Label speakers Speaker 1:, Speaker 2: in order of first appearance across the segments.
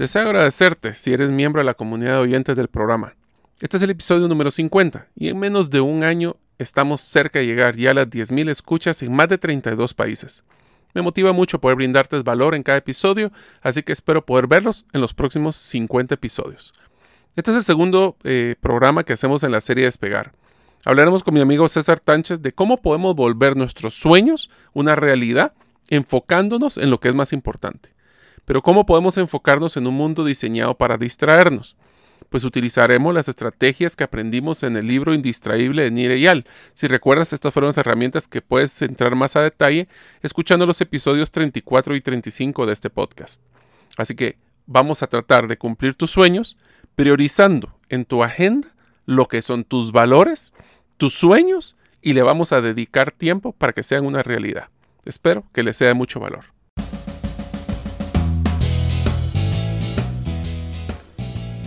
Speaker 1: Deseo agradecerte si eres miembro de la comunidad de oyentes del programa. Este es el episodio número 50 y en menos de un año estamos cerca de llegar ya a las 10.000 escuchas en más de 32 países. Me motiva mucho poder brindarte valor en cada episodio, así que espero poder verlos en los próximos 50 episodios. Este es el segundo eh, programa que hacemos en la serie Despegar. Hablaremos con mi amigo César Tánchez de cómo podemos volver nuestros sueños una realidad enfocándonos en lo que es más importante. Pero ¿cómo podemos enfocarnos en un mundo diseñado para distraernos? Pues utilizaremos las estrategias que aprendimos en el libro Indistraíble de Nire Yal. Si recuerdas, estas fueron las herramientas que puedes entrar más a detalle escuchando los episodios 34 y 35 de este podcast. Así que vamos a tratar de cumplir tus sueños priorizando en tu agenda lo que son tus valores, tus sueños y le vamos a dedicar tiempo para que sean una realidad. Espero que les sea de mucho valor.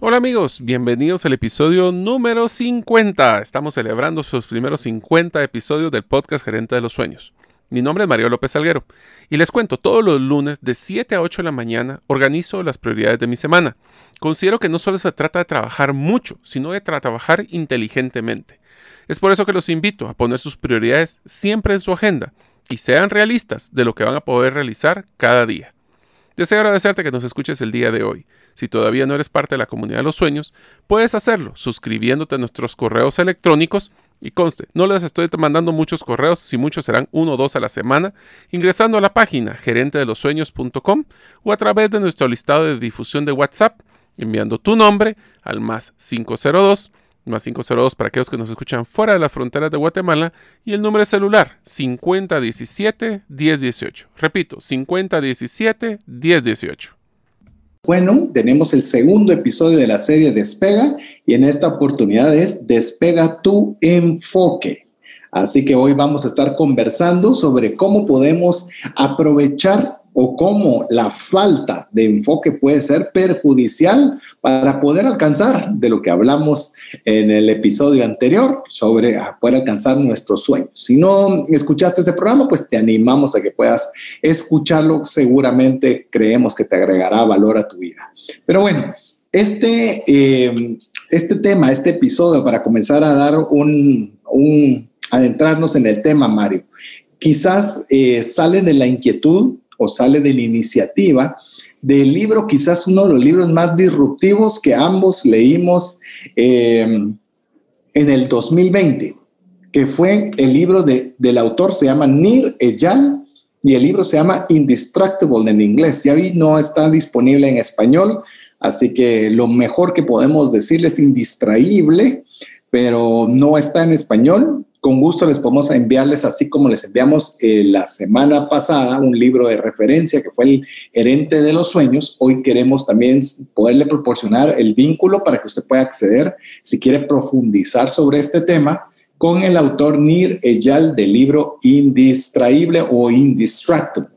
Speaker 1: Hola amigos, bienvenidos al episodio número 50. Estamos celebrando sus primeros 50 episodios del podcast Gerente de los Sueños. Mi nombre es Mario López Alguero y les cuento, todos los lunes de 7 a 8 de la mañana organizo las prioridades de mi semana. Considero que no solo se trata de trabajar mucho, sino de trabajar inteligentemente. Es por eso que los invito a poner sus prioridades siempre en su agenda y sean realistas de lo que van a poder realizar cada día. Deseo agradecerte que nos escuches el día de hoy. Si todavía no eres parte de la comunidad de los sueños, puedes hacerlo suscribiéndote a nuestros correos electrónicos y conste, no les estoy mandando muchos correos, si muchos serán uno o dos a la semana, ingresando a la página gerentedelosueños.com o a través de nuestro listado de difusión de WhatsApp, enviando tu nombre al más 502, más 502 para aquellos que nos escuchan fuera de las fronteras de Guatemala y el número de celular 5017-1018. Repito, 5017-1018.
Speaker 2: Bueno, tenemos el segundo episodio de la serie Despega y en esta oportunidad es Despega tu enfoque. Así que hoy vamos a estar conversando sobre cómo podemos aprovechar o cómo la falta de enfoque puede ser perjudicial para poder alcanzar de lo que hablamos en el episodio anterior sobre poder alcanzar nuestros sueños. Si no escuchaste ese programa, pues te animamos a que puedas escucharlo. Seguramente creemos que te agregará valor a tu vida. Pero bueno, este, eh, este tema, este episodio, para comenzar a dar un, adentrarnos en el tema, Mario, quizás eh, sale de la inquietud o sale de la iniciativa del libro, quizás uno de los libros más disruptivos que ambos leímos em, en el 2020, que fue el libro de, del autor, se llama Nir Eyal, y el libro se llama Indistractable en inglés. Ya vi, no está disponible en español, así que lo mejor que podemos decirles es indistraíble, pero no está en español con gusto les podemos enviarles, así como les enviamos eh, la semana pasada un libro de referencia que fue el Herente de los Sueños. Hoy queremos también poderle proporcionar el vínculo para que usted pueda acceder, si quiere profundizar sobre este tema, con el autor Nir Eyal del libro Indistraíble o Indistractable.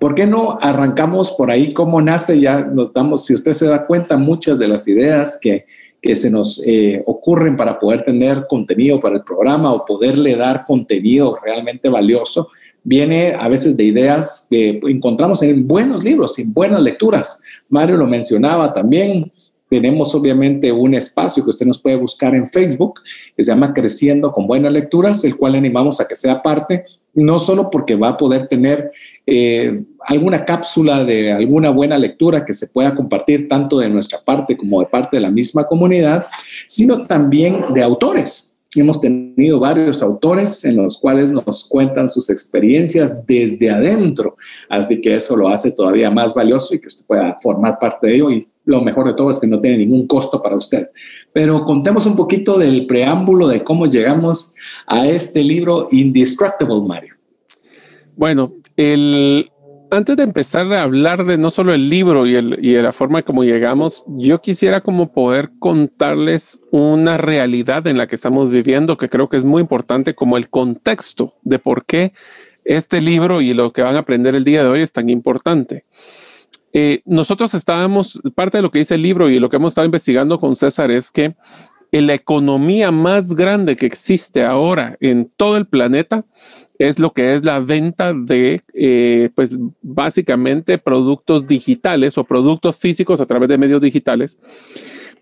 Speaker 2: ¿Por qué no arrancamos por ahí cómo nace? Ya notamos, si usted se da cuenta, muchas de las ideas que que se nos eh, ocurren para poder tener contenido para el programa o poderle dar contenido realmente valioso, viene a veces de ideas que encontramos en buenos libros, en buenas lecturas. Mario lo mencionaba también. Tenemos obviamente un espacio que usted nos puede buscar en Facebook que se llama Creciendo con Buenas Lecturas, el cual animamos a que sea parte, no solo porque va a poder tener eh, alguna cápsula de alguna buena lectura que se pueda compartir tanto de nuestra parte como de parte de la misma comunidad, sino también de autores. Hemos tenido varios autores en los cuales nos cuentan sus experiencias desde adentro, así que eso lo hace todavía más valioso y que usted pueda formar parte de ello y lo mejor de todo es que no tiene ningún costo para usted. Pero contemos un poquito del preámbulo de cómo llegamos a este libro Indestructible, Mario.
Speaker 1: Bueno, antes de empezar a hablar de no solo el libro y, el, y de la forma como llegamos, yo quisiera como poder contarles una realidad en la que estamos viviendo que creo que es muy importante como el contexto de por qué este libro y lo que van a aprender el día de hoy es tan importante. Eh, nosotros estábamos, parte de lo que dice el libro y lo que hemos estado investigando con César es que la economía más grande que existe ahora en todo el planeta es lo que es la venta de, eh, pues básicamente productos digitales o productos físicos a través de medios digitales.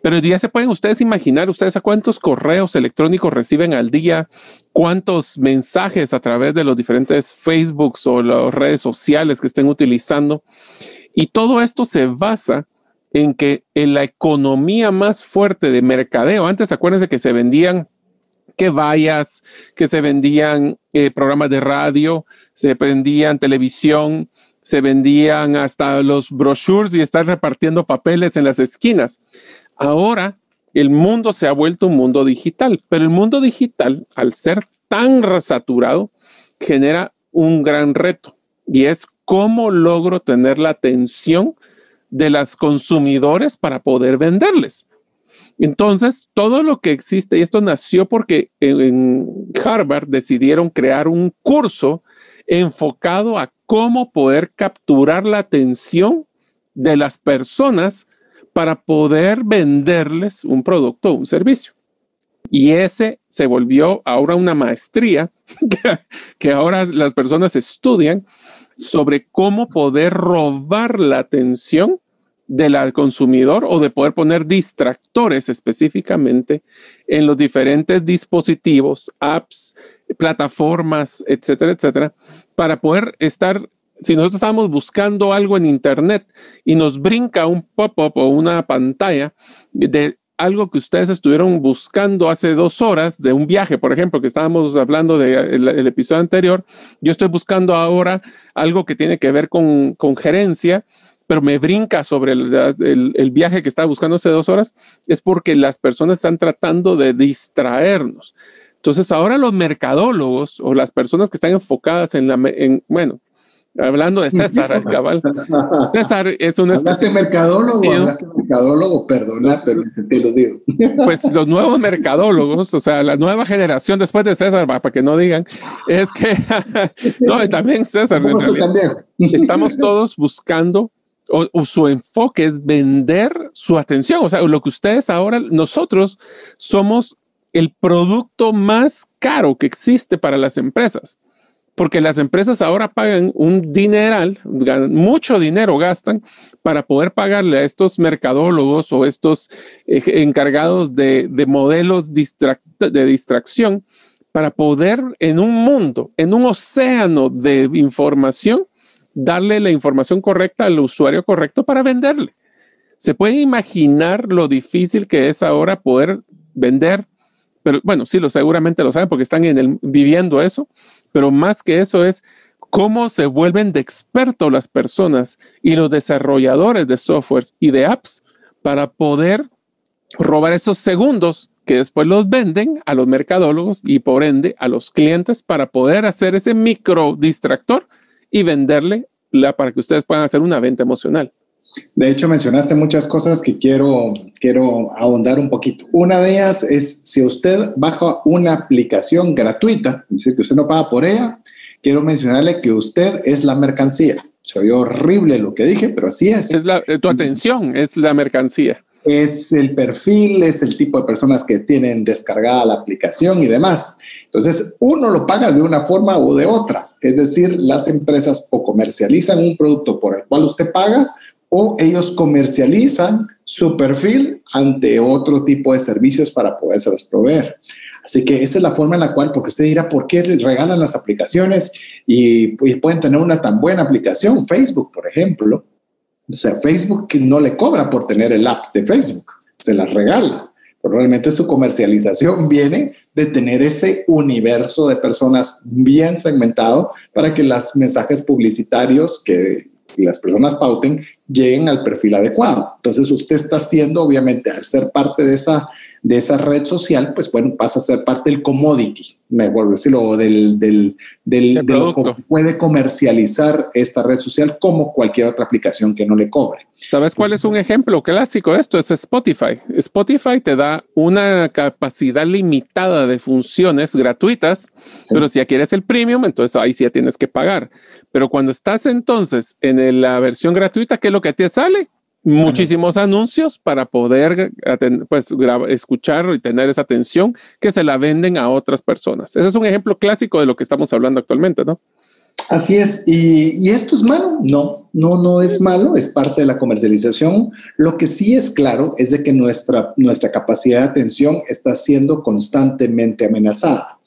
Speaker 1: Pero ya se pueden ustedes imaginar, ustedes a cuántos correos electrónicos reciben al día, cuántos mensajes a través de los diferentes Facebooks o las redes sociales que estén utilizando. Y todo esto se basa en que en la economía más fuerte de mercadeo, antes acuérdense que se vendían que vallas, que se vendían eh, programas de radio, se vendían televisión, se vendían hasta los brochures y están repartiendo papeles en las esquinas. Ahora el mundo se ha vuelto un mundo digital, pero el mundo digital, al ser tan saturado, genera un gran reto y es cómo logro tener la atención de las consumidores para poder venderles. Entonces, todo lo que existe, y esto nació porque en Harvard decidieron crear un curso enfocado a cómo poder capturar la atención de las personas para poder venderles un producto o un servicio. Y ese se volvió ahora una maestría que, que ahora las personas estudian sobre cómo poder robar la atención del consumidor o de poder poner distractores específicamente en los diferentes dispositivos, apps, plataformas, etcétera, etcétera, para poder estar, si nosotros estamos buscando algo en Internet y nos brinca un pop-up o una pantalla de algo que ustedes estuvieron buscando hace dos horas de un viaje, por ejemplo, que estábamos hablando del de el episodio anterior, yo estoy buscando ahora algo que tiene que ver con, con gerencia, pero me brinca sobre el, el, viaje que estaba buscando hace dos horas, es porque las personas están tratando de distraernos. Entonces ahora los mercadólogos o las personas que están enfocadas en la, en, bueno, Hablando de César, cabal.
Speaker 2: César es un ¿Hablaste mercadólogo? ¿Hablaste mercadólogo? Perdona, pero te lo digo.
Speaker 1: Pues los nuevos mercadólogos, o sea, la nueva generación después de César, para que no digan, es que, no, y también César, estamos todos buscando, o, su enfoque es vender su atención, o sea, lo que ustedes ahora, nosotros somos el producto más caro que existe para las empresas porque las empresas ahora pagan un dineral, mucho dinero gastan para poder pagarle a estos mercadólogos o estos eh, encargados de, modelos de distracción para poder en un mundo, en un océano de información, darle la información correcta al usuario correcto para venderle. Se puede imaginar lo difícil que es ahora poder vender pero bueno, sí, lo seguramente lo saben porque están en el, viviendo eso, pero más que eso es cómo se vuelven de expertos las personas y los desarrolladores de softwares y de apps para poder robar esos segundos que después los venden a los mercadólogos y por ende a los clientes para poder hacer ese micro distractor y venderle la, para que ustedes puedan hacer una venta emocional.
Speaker 2: De hecho, mencionaste muchas cosas que quiero, quiero ahondar un poquito. Una de ellas es si usted baja una aplicación gratuita, es decir, que usted no paga por ella, quiero mencionarle que usted es la mercancía. Se oyó horrible lo que dije, pero así es.
Speaker 1: Es la, tu atención, es la mercancía.
Speaker 2: Es el perfil, es el tipo de personas que tienen descargada la aplicación y demás. Entonces, uno lo paga de una forma o de otra. Es decir, las empresas o comercializan un producto por el cual usted paga o ellos comercializan su perfil ante otro tipo de servicios para poderse proveer. Así que esa es la forma en la cual, porque usted dirá, ¿por qué regalan las aplicaciones y, pueden tener una tan buena aplicación? Facebook, por ejemplo. O sea, Facebook no le cobra por tener el app de Facebook, se la regala. Pero su comercialización viene de tener ese universo de personas bien segmentado para que los mensajes publicitarios que las personas pauten lleguen al perfil adecuado. Entonces usted está haciendo, obviamente, al ser parte de esa, de esa red social, pues bueno, pasa a ser parte del commodity, mejor decirlo, del, del, del, de lo que puede comercializar esta red social como cualquier otra aplicación que no le cobre.
Speaker 1: ¿Sabes cuál es un ejemplo clásico de esto? Es Spotify. Spotify te da una capacidad limitada de funciones gratuitas, pero si ya quieres el premium, entonces ahí sí ya tienes que pagar. Pero cuando estás entonces en la versión gratuita, ¿qué es lo que te sale? Muchísimos anuncios para poder pues, escuchar y tener esa atención que se la venden a otras personas. Ese es un ejemplo clásico de lo que estamos hablando actualmente, ¿no?
Speaker 2: Así es, y, esto es malo, no, no, no es malo, es parte de la comercialización. Lo que sí es claro es de que nuestra, nuestra capacidad de atención está siendo constantemente amenazada.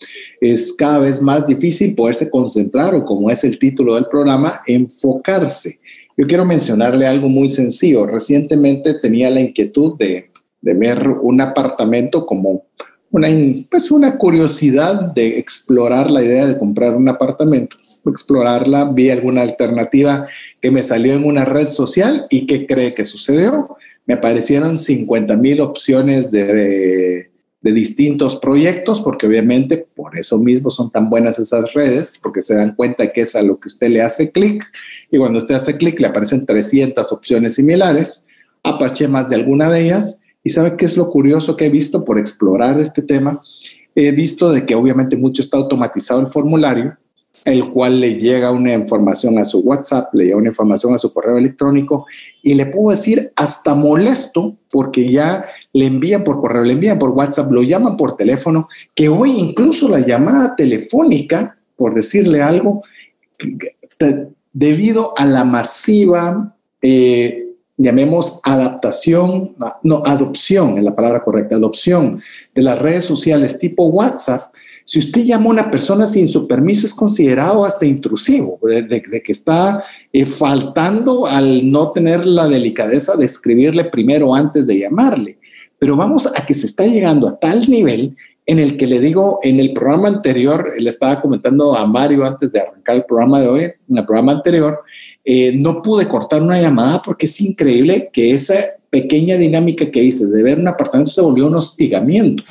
Speaker 2: Es cada vez más difícil poderse concentrar o como es el título del programa, enfocarse yo quiero mencionarle algo muy sencillo. Recientemente tenía la inquietud de, ver un apartamento como una, pues una curiosidad de explorar la idea de comprar un apartamento, explorarla, vi alguna alternativa que me salió en una red social y ¿qué cree que sucedió? Me aparecieron 50 mil opciones de distintos proyectos, porque obviamente por eso mismo son tan buenas esas redes, porque se dan cuenta que es a lo que usted le hace clic y cuando usted hace clic le aparecen 300 opciones similares, apache más de alguna de ellas y sabe qué es lo curioso que he visto por explorar este tema. He visto de que obviamente mucho está automatizado el formulario, el cual le llega una información a su WhatsApp, le llega una información a su correo electrónico y le puedo decir hasta molesto porque ya le envían por correo, le envían por WhatsApp, lo llaman por teléfono, que hoy incluso la llamada telefónica, por decirle algo, debido a la masiva, eh, llamemos adaptación, no, adopción es la palabra correcta, adopción de las redes sociales tipo WhatsApp, si usted llama a una persona sin su permiso es considerado hasta intrusivo, de, que está eh, faltando al no tener la delicadeza de escribirle primero antes de llamarle. Pero vamos a que se está llegando a tal nivel en el que le digo, en el programa anterior, le estaba comentando a Mario antes de arrancar el programa de hoy, en el programa anterior, eh, no pude cortar una llamada porque es increíble que esa pequeña dinámica que hice de ver un apartamento se volvió un hostigamiento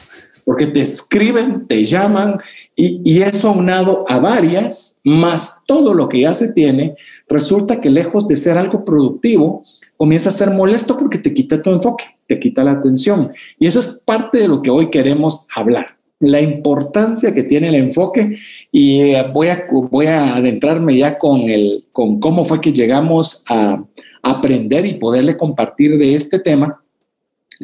Speaker 2: porque te escriben, te llaman y, y, eso aunado a varias, más todo lo que ya se tiene, resulta que lejos de ser algo productivo, comienza a ser molesto porque te quita tu enfoque, te quita la atención. Y eso es parte de lo que hoy queremos hablar, la importancia que tiene el enfoque. Y eh, voy a, voy a adentrarme ya con, el, con cómo fue que llegamos a aprender y poderle compartir de este tema.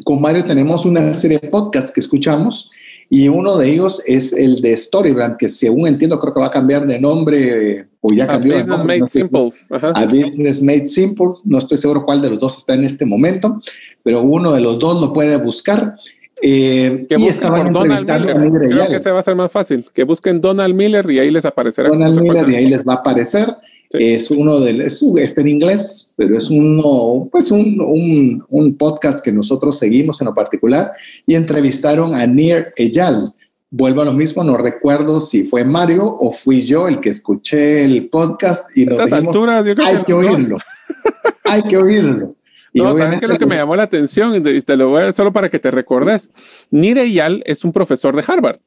Speaker 2: Con Mario tenemos una serie de podcasts que escuchamos y uno de ellos es el de Storybrand, que según entiendo creo que va a cambiar de nombre o ya cambió. A Business Made Simple. A Business Made Simple. No estoy seguro cuál de los dos está en este momento, pero uno de los dos lo puede buscar.
Speaker 1: Eh, y estaban entrevistando a Miller. Creo que se va a ser más fácil. Que busquen Donald Miller y ahí les aparecerá.
Speaker 2: Donald Miller y ahí les va a aparecer. Es uno de, es, está en inglés, pero es uno, pues un, un, un, podcast que nosotros seguimos en lo particular y entrevistaron a Nir Eyal. Vuelvo a lo mismo, no recuerdo si fue Mario o fui yo el que escuché el podcast y nos dijimos, alturas, yo creo hay que, oírlo, hay que oírlo.
Speaker 1: no, ¿sabes qué es lo que me llamó la atención? Y te lo voy a solo para que te recordes. Nir Eyal es un profesor de Harvard.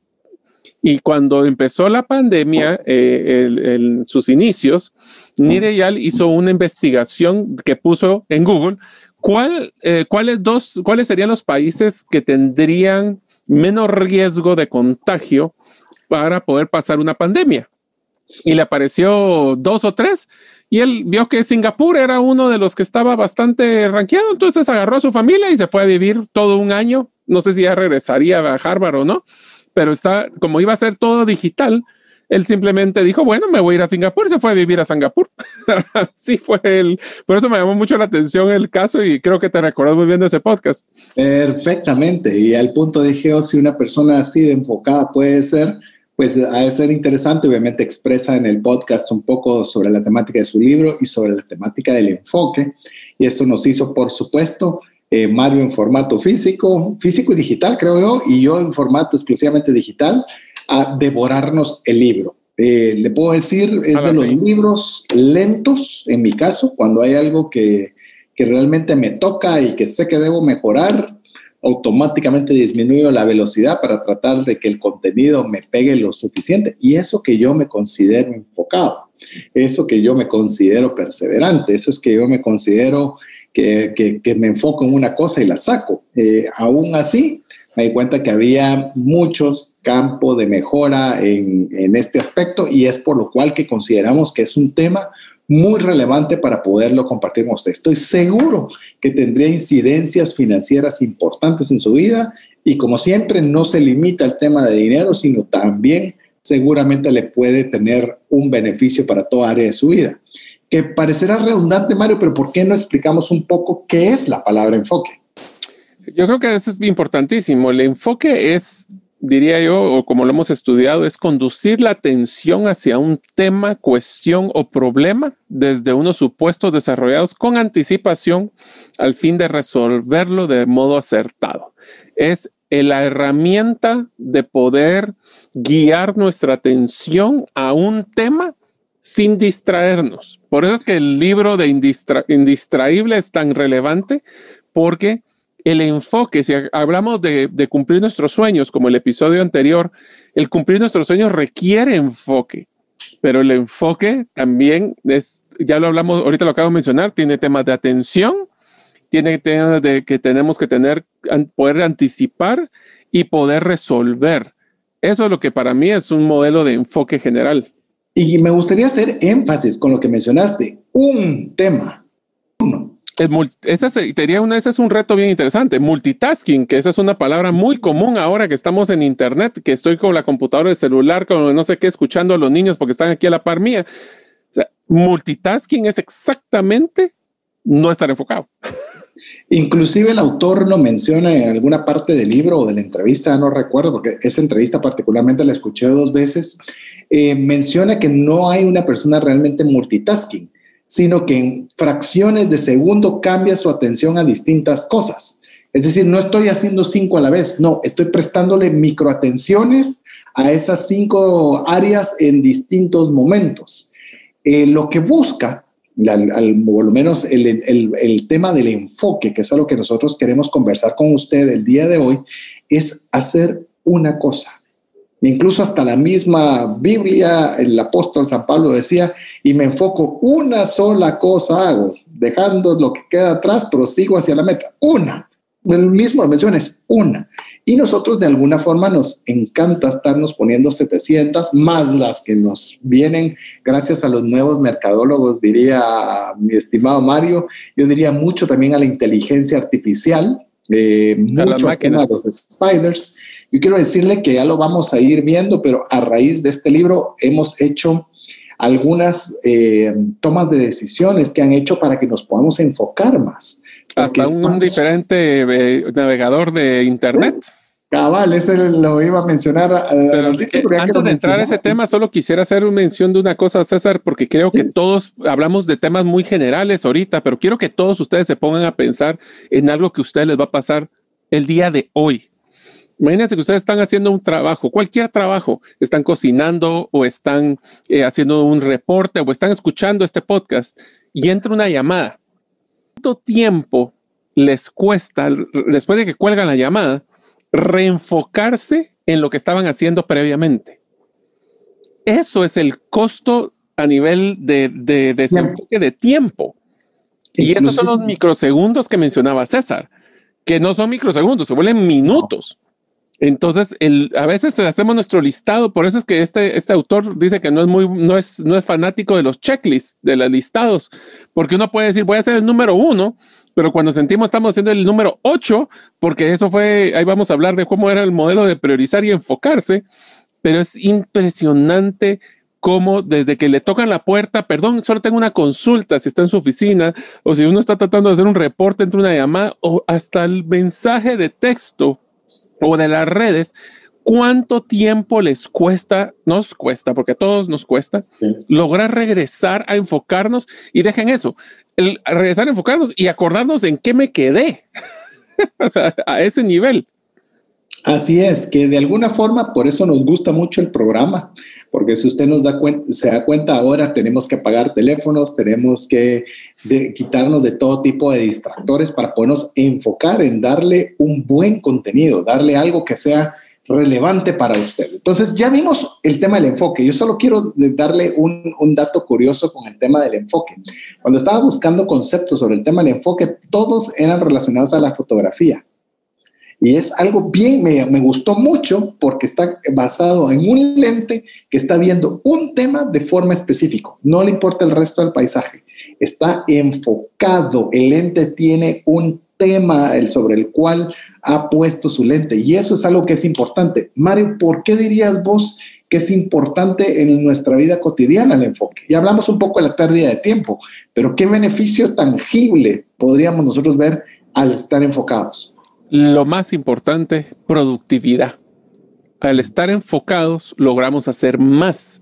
Speaker 1: Y cuando empezó la pandemia, eh, en sus inicios, Nireyal hizo una investigación que puso en Google ¿cuál, eh, cuáles, dos, cuáles serían los países que tendrían menos riesgo de contagio para poder pasar una pandemia. Y le apareció dos o tres y él vio que Singapur era uno de los que estaba bastante rankeado, entonces agarró a su familia y se fue a vivir todo un año. No sé si ya regresaría a Harvard o no, pero está, como iba a ser todo digital, él simplemente dijo, bueno, me voy a ir a Singapur se fue a vivir a Singapur. sí, fue él. Por eso me llamó mucho la atención el caso y creo que te recuerdas muy bien de ese podcast.
Speaker 2: Perfectamente. Y al punto dije, oh, si una persona así de enfocada puede ser, pues ha de ser interesante. Obviamente expresa en el podcast un poco sobre la temática de su libro y sobre la temática del enfoque. Y esto nos hizo, por supuesto, eh, Mario en formato físico, físico y digital, creo yo, y yo en formato exclusivamente digital, a devorarnos el libro. Eh, le puedo decir, es de los libros lentos, en mi caso, cuando hay algo que, que realmente me toca y que sé que debo mejorar, automáticamente disminuyo la velocidad para tratar de que el contenido me pegue lo suficiente. Y eso que yo me considero enfocado, eso que yo me considero perseverante, eso es que yo me considero que, que, me enfoco en una cosa y la saco. Eh, aún así, me di cuenta que había muchos campos de mejora en, en este aspecto y es por lo cual que consideramos que es un tema muy relevante para poderlo compartir con usted. Estoy seguro que tendría incidencias financieras importantes en su vida y como siempre no se limita al tema de dinero, sino también seguramente le puede tener un beneficio para toda área de su vida. Que parecerá redundante, Mario, pero ¿por qué no explicamos un poco qué es la palabra enfoque?
Speaker 1: Yo creo que es importantísimo. El enfoque es diría yo, o como lo hemos estudiado, es conducir la atención hacia un tema, cuestión o problema desde unos supuestos desarrollados con anticipación al fin de resolverlo de modo acertado. Es la herramienta de poder guiar nuestra atención a un tema sin distraernos. Por eso es que el libro de Indistraíble es tan relevante porque el enfoque, si hablamos de, cumplir nuestros sueños, como el episodio anterior, el cumplir nuestros sueños requiere enfoque, pero el enfoque también es, ya lo hablamos, ahorita lo acabo de mencionar, tiene temas de atención, tiene temas de que tenemos que tener, poder anticipar y poder resolver. Eso es lo que para mí es un modelo de enfoque general.
Speaker 2: Y me gustaría hacer énfasis con lo que mencionaste, un tema, uno
Speaker 1: esa sería una, ese es un reto bien interesante. Multitasking, que esa es una palabra muy común ahora que estamos en Internet, que estoy con la computadora de celular, con no sé qué, escuchando a los niños porque están aquí a la par mía. multitasking es exactamente no estar enfocado.
Speaker 2: Inclusive el autor lo menciona en alguna parte del libro o de la entrevista, no recuerdo, porque esa entrevista particularmente la escuché dos veces, eh, menciona que no hay una persona realmente multitasking sino que en fracciones de segundo cambia su atención a distintas cosas. Es decir, no estoy haciendo cinco a la vez, no, estoy prestándole microatenciones a esas cinco áreas en distintos momentos. Eh, lo que busca, al, por lo menos el, tema del enfoque, que es algo que nosotros queremos conversar con usted el día de hoy, es hacer una cosa Incluso hasta la misma Biblia, el apóstol San Pablo decía, y me enfoco una sola cosa hago, dejando lo que queda atrás, prosigo hacia la meta. Una. El mismo mención es una. Y nosotros de alguna forma nos encanta estarnos poniendo 700 más las que nos vienen gracias a los nuevos mercadólogos, diría mi estimado Mario. Yo diría mucho también a la inteligencia artificial, eh, mucho a, a los spiders yo quiero decirle que ya lo vamos a ir viendo, pero a raíz de este libro hemos hecho algunas eh, tomas de decisiones que han hecho para que nos podamos enfocar más.
Speaker 1: Hasta un, diferente eh, navegador de Internet.
Speaker 2: Cabal, ese lo iba a mencionar.
Speaker 1: Pero antes de entrar a ese tema, solo quisiera hacer una mención de una cosa, César, porque creo que todos hablamos de temas muy generales ahorita, pero quiero que todos ustedes se pongan a pensar en algo que a ustedes les va a pasar el día de hoy. Imagínense que ustedes están haciendo un trabajo, cualquier trabajo, están cocinando o están eh, haciendo un reporte o están escuchando este podcast y entra una llamada. ¿Cuánto tiempo les cuesta, después de que cuelgan la llamada, reenfocarse en lo que estaban haciendo previamente? Eso es el costo a nivel de, de desenfoque de tiempo. Y esos son los microsegundos que mencionaba César, que no son microsegundos, se vuelven minutos. Entonces, el, a veces hacemos nuestro listado, por eso es que este, este autor dice que no es muy, no es, no es fanático de los checklists, de los listados, porque uno puede decir, voy a hacer el número uno, pero cuando sentimos estamos haciendo el número ocho, porque eso fue, ahí vamos a hablar de cómo era el modelo de priorizar y enfocarse, pero es impresionante cómo desde que le tocan la puerta, perdón, solo tengo una consulta si está en su oficina o si uno está tratando de hacer un reporte entre una llamada o hasta el mensaje de texto o de las redes, ¿cuánto tiempo les cuesta, nos cuesta, porque a todos nos cuesta, lograr regresar a enfocarnos y dejen eso, el, regresar a enfocarnos y acordarnos en qué me quedé, o sea, a ese nivel.
Speaker 2: Así es, que de alguna forma, por eso nos gusta mucho el programa, porque si usted nos da cuenta, se da cuenta ahora tenemos que apagar teléfonos, tenemos que quitarnos de todo tipo de distractores para podernos enfocar en darle un buen contenido, darle algo que sea relevante para usted. Entonces ya vimos el tema del enfoque. Yo solo quiero darle un, un, dato curioso con el tema del enfoque. Cuando estaba buscando conceptos sobre el tema del enfoque, todos eran relacionados a la fotografía. Y es algo bien, me, me, gustó mucho porque está basado en un lente que está viendo un tema de forma específica. No le importa el resto del paisaje. Está enfocado. El lente tiene un tema sobre el cual ha puesto su lente. Y eso es algo que es importante. Mario, ¿por qué dirías vos que es importante en nuestra vida cotidiana el enfoque? Y hablamos un poco de la pérdida de tiempo, pero ¿qué beneficio tangible podríamos nosotros ver al estar enfocados?
Speaker 1: Lo más importante, productividad. Al estar enfocados, logramos hacer más,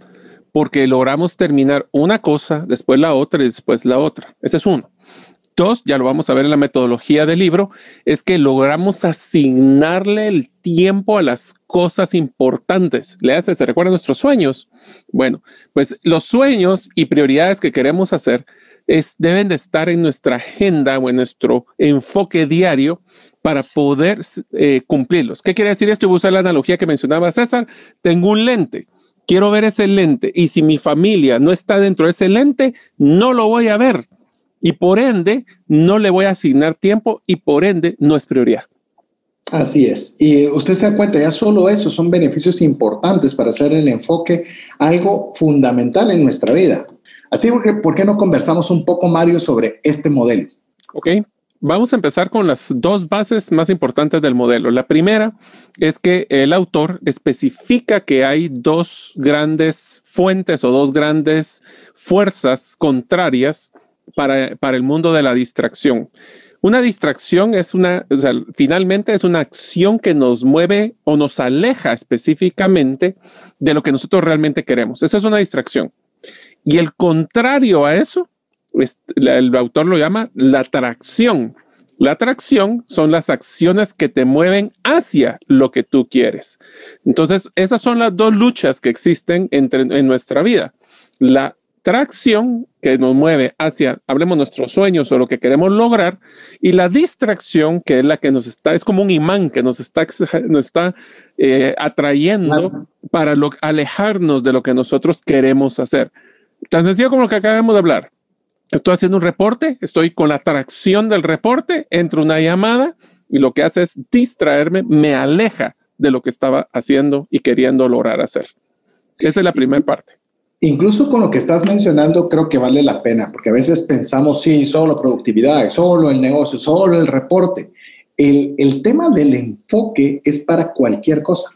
Speaker 1: porque logramos terminar una cosa, después la otra y después la otra. Ese es uno. Dos, ya lo vamos a ver en la metodología del libro, es que logramos asignarle el tiempo a las cosas importantes. Le hace, ¿se recuerdan nuestros sueños? Bueno, pues los sueños y prioridades que queremos hacer es, deben de estar en nuestra agenda o en nuestro enfoque diario para poder eh, cumplirlos. ¿Qué quiere decir esto? Voy a usar la analogía que mencionaba César. Tengo un lente, quiero ver ese lente y si mi familia no está dentro de ese lente, no lo voy a ver y por ende no le voy a asignar tiempo y por ende no es prioridad.
Speaker 2: Así es. Y usted se da cuenta, ya solo eso son beneficios importantes para hacer el enfoque algo fundamental en nuestra vida. Así que, ¿por qué no conversamos un poco, Mario, sobre este modelo?
Speaker 1: Ok, Vamos a empezar con las dos bases más importantes del modelo. La primera es que el autor especifica que hay dos grandes fuentes o dos grandes fuerzas contrarias para, para el mundo de la distracción. Una distracción es una, finalmente es una acción que nos mueve o nos aleja específicamente de lo que nosotros realmente queremos. Esa es una distracción. Y el contrario a eso el autor lo llama la atracción. La atracción son las acciones que te mueven hacia lo que tú quieres. Entonces, esas son las dos luchas que existen entre, en nuestra vida. La atracción que nos mueve hacia, hablemos nuestros sueños o lo que queremos lograr, y la distracción que es la que nos está, es como un imán que nos está, nos está eh, atrayendo para alejarnos de lo que nosotros queremos hacer. Tan sencillo como lo que acabamos de hablar estoy haciendo un reporte, estoy con la atracción del reporte, entro una llamada y lo que hace es distraerme, me aleja de lo que estaba haciendo y queriendo lograr hacer. Esa es la primera parte.
Speaker 2: Incluso con lo que estás mencionando, creo que vale la pena, porque a veces pensamos, sí, solo productividad, solo el negocio, solo el reporte. El, el tema del enfoque es para cualquier cosa,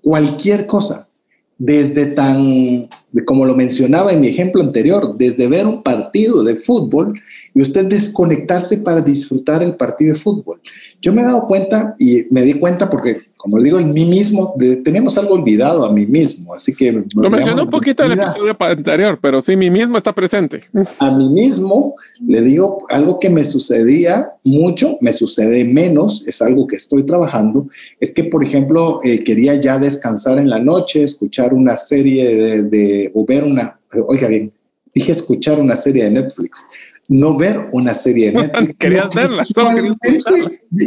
Speaker 2: cualquier cosa desde tan, como lo mencionaba en mi ejemplo anterior, desde ver un partido de fútbol y usted desconectarse para disfrutar el partido de fútbol. Yo me he dado cuenta y me di cuenta porque, como le digo, en mí mismo tenemos algo olvidado a mí mismo, así que...
Speaker 1: Lo mencioné un poquito en el episodio anterior, pero sí, mí mismo está presente.
Speaker 2: A mí mismo le digo algo que me sucedía mucho, me sucede menos, es algo que estoy trabajando, es que, por ejemplo, eh, quería ya descansar en la noche, escuchar una serie de, o ver una, oiga bien, dije escuchar una serie de Netflix, no ver una serie de Netflix.
Speaker 1: Querías verla, solo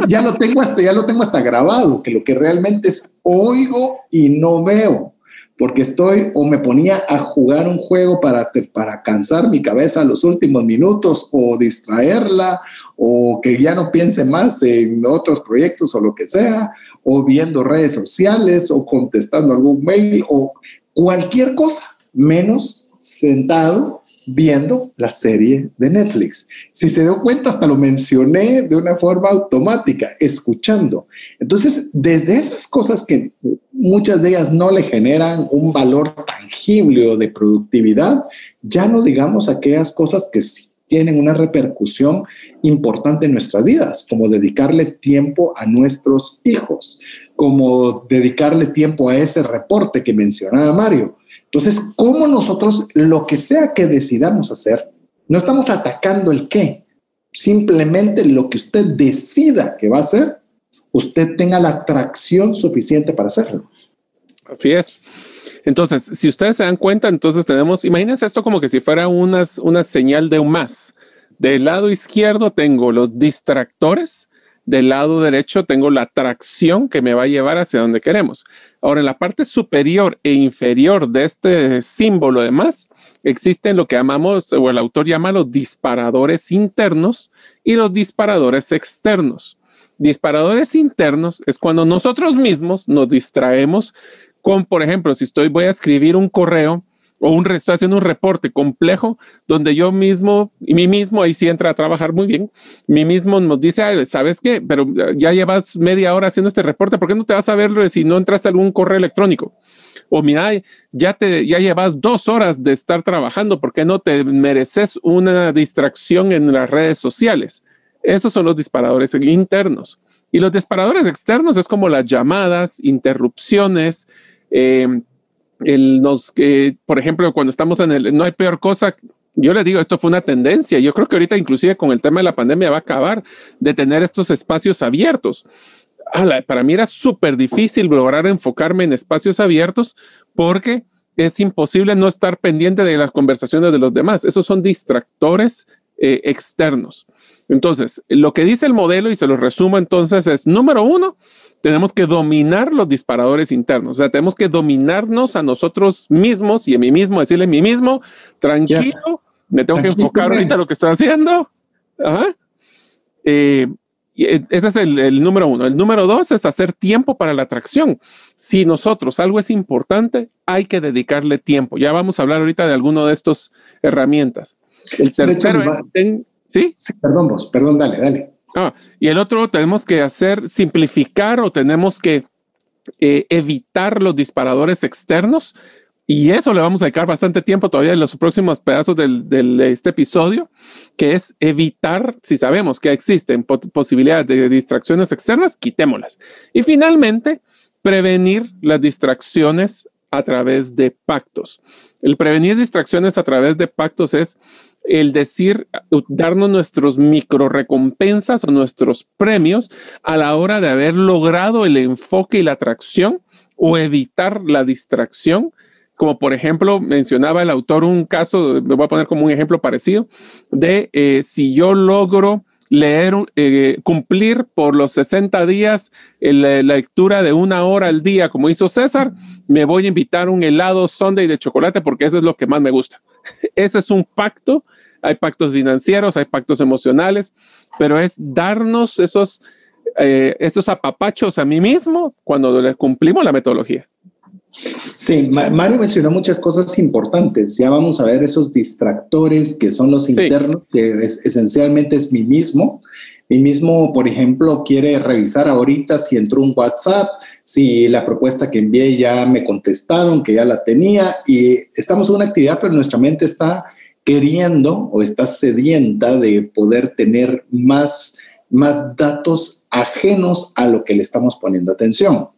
Speaker 2: ya lo tengo hasta, ya lo tengo hasta grabado, que lo que realmente es oigo y no veo porque estoy o me ponía a jugar un juego para, para cansar mi cabeza los últimos minutos o distraerla o que ya no piense más en otros proyectos o lo que sea, o viendo redes sociales o contestando algún mail o cualquier cosa, menos sentado viendo la serie de Netflix. Si se dio cuenta, hasta lo mencioné de una forma automática, escuchando. Entonces, desde esas cosas que muchas de ellas no le generan un valor tangible o de productividad, ya no digamos aquellas cosas que sí tienen una repercusión importante en nuestras vidas, como dedicarle tiempo a nuestros hijos, como dedicarle tiempo a ese reporte que mencionaba Mario entonces, ¿cómo nosotros, lo que sea que decidamos hacer, no estamos atacando el qué, simplemente lo que usted decida que va a hacer, usted tenga la atracción suficiente para hacerlo.
Speaker 1: Así es. Entonces, si ustedes se dan cuenta, entonces tenemos, imagínense esto como que si fuera unas, una señal de un más. Del lado izquierdo tengo los distractores, del lado derecho tengo la tracción que me va a llevar hacia donde queremos. Ahora, en la parte superior e inferior de este símbolo de más, existen lo que llamamos, o el autor llama los disparadores internos y los disparadores externos. Disparadores internos es cuando nosotros mismos nos distraemos con, por ejemplo, si estoy, voy a escribir un correo o un, estoy haciendo un reporte complejo donde yo mismo y mí mismo, ahí sí entra a trabajar muy bien, mí mismo nos dice, ¿sabes qué? Pero ya llevas media hora haciendo este reporte, ¿por qué no te vas a ver si no entraste a algún correo electrónico? O mira, ya te ya llevas dos horas de estar trabajando, ¿por qué no te mereces una distracción en las redes sociales? Esos son los disparadores internos. Y los disparadores externos es como las llamadas, interrupciones, eh, el, nos, que por ejemplo, cuando estamos en el, no hay peor cosa. Yo les digo, esto fue una tendencia. Yo creo que ahorita inclusive con el tema de la pandemia va a acabar de tener estos espacios abiertos. para mí era súper difícil lograr enfocarme en espacios abiertos porque es imposible no estar pendiente de las conversaciones de los demás. Esos son distractores eh, externos. Entonces, lo que dice el modelo, y se lo resumo entonces, es número uno, tenemos que dominar los disparadores internos. O sea, tenemos que dominarnos a nosotros mismos y a mí mismo, decirle a mí mismo, tranquilo, me tengo que enfocar ahorita en lo que estoy haciendo. Eh, e, ese es el, el, número uno. El número dos es hacer tiempo para la atracción. Si nosotros algo es importante, hay que dedicarle tiempo. Ya vamos a hablar ahorita de alguno de estas herramientas. El tercero es, ¿sí?
Speaker 2: Perdón vos, perdón, dale, dale.
Speaker 1: Ah, y el otro tenemos que hacer, simplificar o tenemos que eh, evitar los disparadores externos. Y eso le vamos a dedicar bastante tiempo todavía en los próximos pedazos del, este episodio, que es evitar, si sabemos que existen posibilidades de distracciones externas, quitémoslas. Y finalmente, prevenir las distracciones a través de pactos. El prevenir distracciones a través de pactos es el decir, darnos nuestros micro recompensas o nuestros premios a la hora de haber logrado el enfoque y la atracción o evitar la distracción. Como por ejemplo, mencionaba el autor un caso, me voy a poner como un ejemplo parecido, de eh, si yo logro leer, eh, cumplir por los 60 días la lectura de una hora al día, como hizo César, me voy a invitar un helado Sunday de chocolate porque eso es lo que más me gusta. Ese es un pacto hay pactos financieros, hay pactos emocionales, pero es darnos esos, eh, esos apapachos a mí mismo cuando le cumplimos la metodología.
Speaker 2: Sí, Mario mencionó muchas cosas importantes. Ya vamos a ver esos distractores que son los internos, que esencialmente es mí mismo. Mi mismo, por ejemplo, quiere revisar ahorita si entró un WhatsApp, si la propuesta que envié ya me contestaron, que ya la tenía, y estamos en una actividad, pero nuestra mente está queriendo o está sedienta de poder tener más, más datos ajenos a lo que le estamos poniendo atención.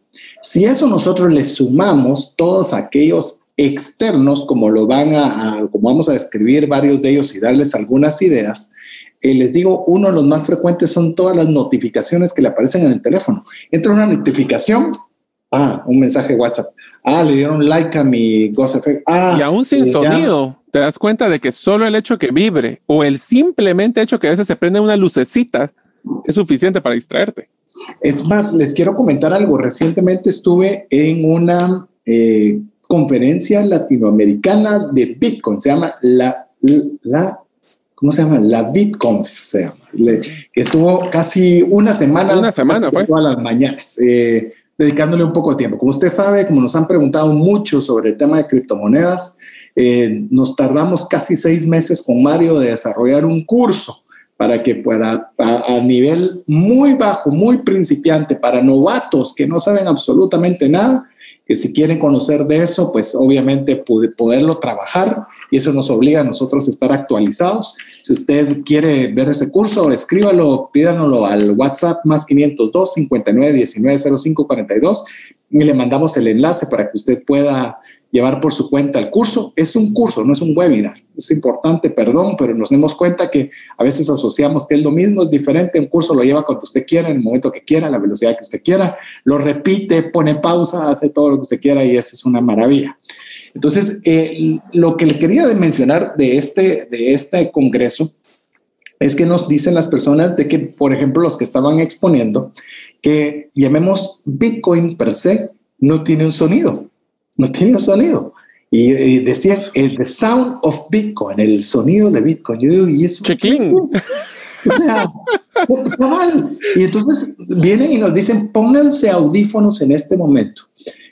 Speaker 2: Si eso nosotros le sumamos todos aquellos externos, como lo van a, como vamos a describir varios de ellos y darles algunas ideas, eh, les digo, uno de los más frecuentes son todas las notificaciones que le aparecen en el teléfono. Entra una notificación, ah, un mensaje WhatsApp, ah, le dieron like a mi Ghost Effect, ah,
Speaker 1: y aún sin eh, sonido te das cuenta de que solo el hecho que vibre o el simplemente hecho que a veces se prende una lucecita es suficiente para distraerte.
Speaker 2: Es más, les quiero comentar algo. Recientemente estuve en una eh, conferencia latinoamericana de Bitcoin. Se llama la, la ¿cómo se llama? La BitConf se llama. que estuvo casi una semana.
Speaker 1: Una semana fue.
Speaker 2: Todas las mañanas. Eh, dedicándole un poco de tiempo. Como usted sabe, como nos han preguntado mucho sobre el tema de criptomonedas, eh, nos tardamos casi seis meses con Mario de desarrollar un curso para que pueda, a, nivel muy bajo, muy principiante, para novatos que no saben absolutamente nada, que si quieren conocer de eso, pues obviamente poderlo trabajar y eso nos obliga a nosotros a estar actualizados. Si usted quiere ver ese curso, escríbalo, pídanoslo al WhatsApp más 502 59 19 05 42 y le mandamos el enlace para que usted pueda llevar por su cuenta el curso. Es un curso, no es un webinar. Es importante, perdón, pero nos damos cuenta que a veces asociamos que es lo mismo, es diferente. Un curso lo lleva cuando usted quiera, en el momento que quiera, la velocidad que usted quiera, lo repite, pone pausa, hace todo lo que usted quiera y eso es una maravilla. Entonces, eh, lo que le quería mencionar de este, de este congreso es que nos dicen las personas de que, por ejemplo, los que estaban exponiendo, que llamemos Bitcoin per se, no tiene un sonido no tiene sonido. Y, decía el the sound of Bitcoin, el sonido de Bitcoin. Yo digo, y eso. O sea, está mal. Y entonces vienen y nos dicen, pónganse audífonos en este momento.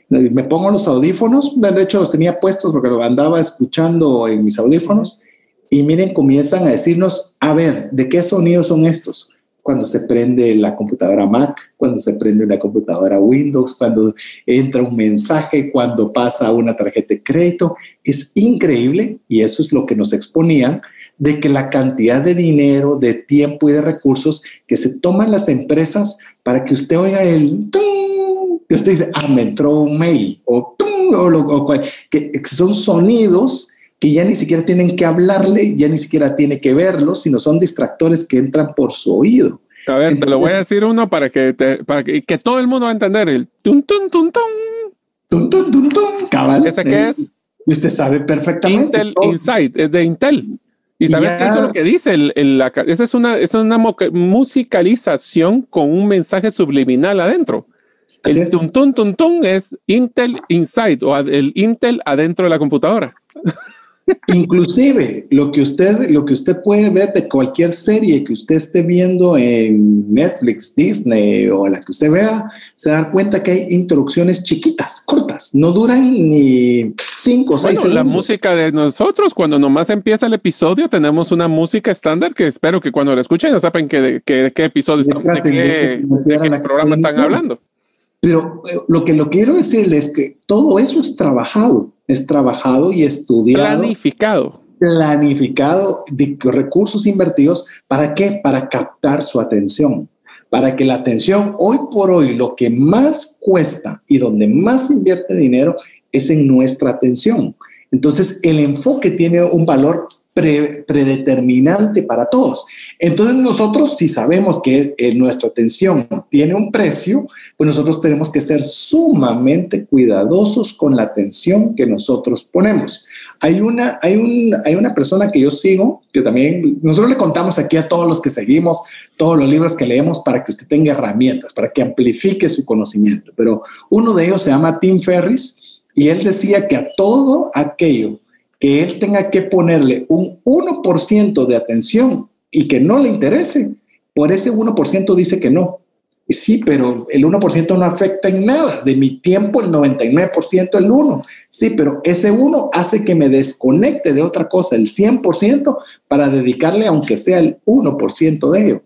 Speaker 2: Me pongo los audífonos, de hecho los tenía puestos porque lo andaba escuchando en mis audífonos. Y miren, comienzan a decirnos, a ver, ¿de qué sonidos son estos? Cuando se prende la computadora Mac, cuando se prende la computadora Windows, cuando entra un mensaje, cuando pasa una tarjeta de crédito. Es increíble y eso es lo que nos exponían de que la cantidad de dinero, de tiempo y de recursos que se toman las empresas para que usted oiga el que usted dice, ah, me entró un mail o, o, que son sonidos que ya ni siquiera tienen que hablarle, ya ni siquiera tiene que verlos, sino son distractores que entran por su oído.
Speaker 1: A ver, te lo voy a decir uno para que, para que, todo el mundo va a entender el tum tum tum tum.
Speaker 2: Tum tum tum tum, cabal.
Speaker 1: ¿Ese qué es?
Speaker 2: Usted sabe perfectamente.
Speaker 1: Intel Insight, es de Intel. ¿Y sabes qué es lo que dice? El, la, esa es una, es una musicalización con un mensaje subliminal adentro. el tum tum tum tum es Intel Insight o el Intel adentro de la computadora.
Speaker 2: Inclusive lo que usted lo que usted puede ver de cualquier serie que usted esté viendo en Netflix, Disney o la que usted vea, se da cuenta que hay introducciones chiquitas, cortas, no duran ni cinco o seis
Speaker 1: bueno, La música de nosotros, cuando nomás empieza el episodio, tenemos una música estándar que espero que cuando la escuchen ya sepan que de, qué episodio están, de qué, programa están hablando.
Speaker 2: Pero eh, lo que lo quiero decirles es que todo eso es trabajado es trabajado y estudiado.
Speaker 1: Planificado.
Speaker 2: Planificado de recursos invertidos. ¿Para qué? Para captar su atención. Para que la atención, hoy por hoy, lo que más cuesta y donde más invierte dinero es en nuestra atención. Entonces, el enfoque tiene un valor predeterminante para todos. Entonces nosotros si sabemos que nuestra atención tiene un precio, pues nosotros tenemos que ser sumamente cuidadosos con la atención que nosotros ponemos. Hay una, hay, un, hay una persona que yo sigo, que también nosotros le contamos aquí a todos los que seguimos, todos los libros que leemos para que usted tenga herramientas, para que amplifique su conocimiento. Pero uno de ellos se llama Tim Ferris y él decía que a todo aquello que él tenga que ponerle un 1% de atención y que no le interese, por ese 1% dice que no. Sí, pero el 1% no afecta en nada. De mi tiempo, el 99% el 1. Sí, pero ese 1 hace que me desconecte de otra cosa, el 100%, para dedicarle, aunque sea el 1% de ello.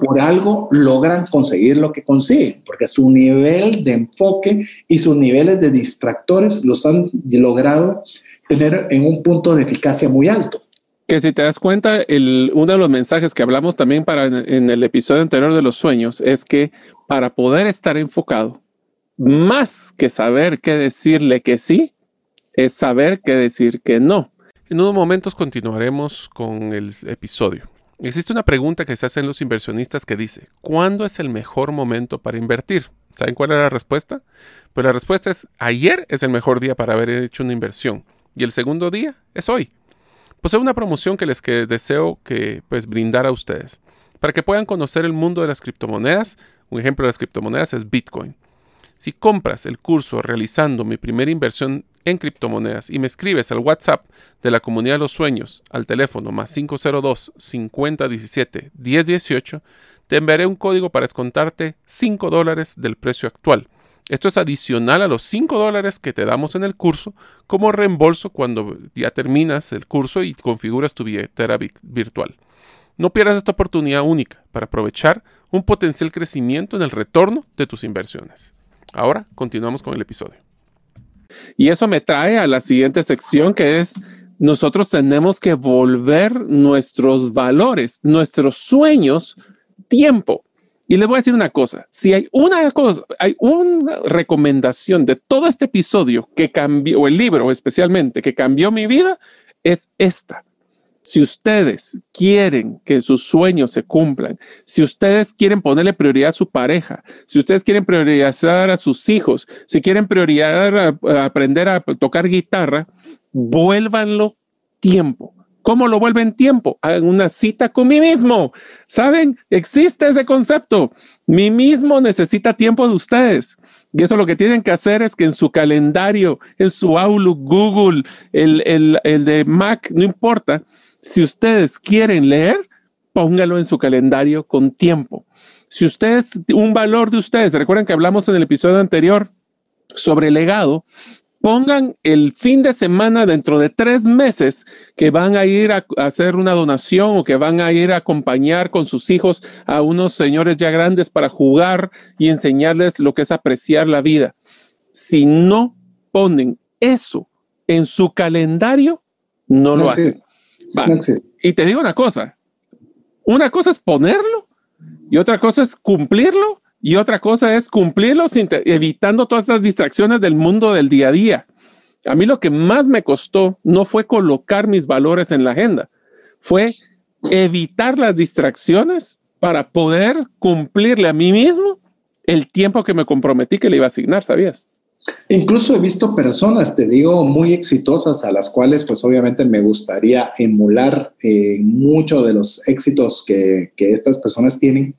Speaker 2: Por algo logran conseguir lo que consiguen, porque su nivel de enfoque y sus niveles de distractores los han logrado tener en un punto de eficacia muy alto.
Speaker 1: Que si te das cuenta, el, uno de los mensajes que hablamos también para en, el episodio anterior de los sueños es que para poder estar enfocado, más que saber qué decirle que sí, es saber qué decir que no. En unos momentos continuaremos con el episodio. Existe una pregunta que se hacen los inversionistas que dice, ¿cuándo es el mejor momento para invertir? ¿Saben cuál es la respuesta? Pues la respuesta es, ayer es el mejor día para haber hecho una inversión y el segundo día es hoy. Posee una promoción que les deseo que pues brindar a ustedes para que puedan conocer el mundo de las criptomonedas. Un ejemplo de las criptomonedas es Bitcoin. Si compras el curso realizando mi primera inversión en criptomonedas y me escribes al WhatsApp de la comunidad de los sueños al teléfono más 502 5017 1018, te enviaré un código para descontarte 5 dólares del precio actual esto es adicional a los 5 dólares que te damos en el curso como reembolso cuando ya terminas el curso y configuras tu billetera virtual. No pierdas esta oportunidad única para aprovechar un potencial crecimiento en el retorno de tus inversiones. Ahora continuamos con el episodio. Y eso me trae a la siguiente sección que es nosotros tenemos que volver nuestros valores, nuestros sueños, tiempo. Y les voy a decir una cosa, si hay una cosa, hay una recomendación de todo este episodio que cambió, o el libro especialmente, que cambió mi vida, es esta. Si ustedes quieren que sus sueños se cumplan, si ustedes quieren ponerle prioridad a su pareja, si ustedes quieren priorizar a sus hijos, si quieren priorizar a aprender a tocar guitarra, vuélvanlo tiempo ¿Cómo lo vuelven tiempo? Hagan una cita con mí mismo. ¿Saben? Existe ese concepto. Mí mismo necesita tiempo de ustedes. Y eso lo que tienen que hacer es que en su calendario, en su Outlook, Google, el, el, el de Mac, no importa, si ustedes quieren leer, póngalo en su calendario con tiempo. Si ustedes, un valor de ustedes, recuerden que hablamos en el episodio anterior sobre legado, pongan el fin de semana dentro de tres meses que van a ir a, hacer una donación o que van a ir a acompañar con sus hijos a unos señores ya grandes para jugar y enseñarles lo que es apreciar la vida. Si no ponen eso en su calendario, no, lo hacen. y te digo una cosa, una cosa es ponerlo y otra cosa es cumplirlo y otra cosa es cumplirlo evitando todas esas distracciones del mundo del día a día. A mí lo que más me costó no fue colocar mis valores en la agenda, fue evitar las distracciones para poder cumplirle a mí mismo el tiempo que me comprometí que le iba a asignar, ¿sabías?
Speaker 2: Incluso he visto personas, te digo, muy exitosas a las cuales pues obviamente me gustaría emular eh, muchos de los éxitos que, estas personas tienen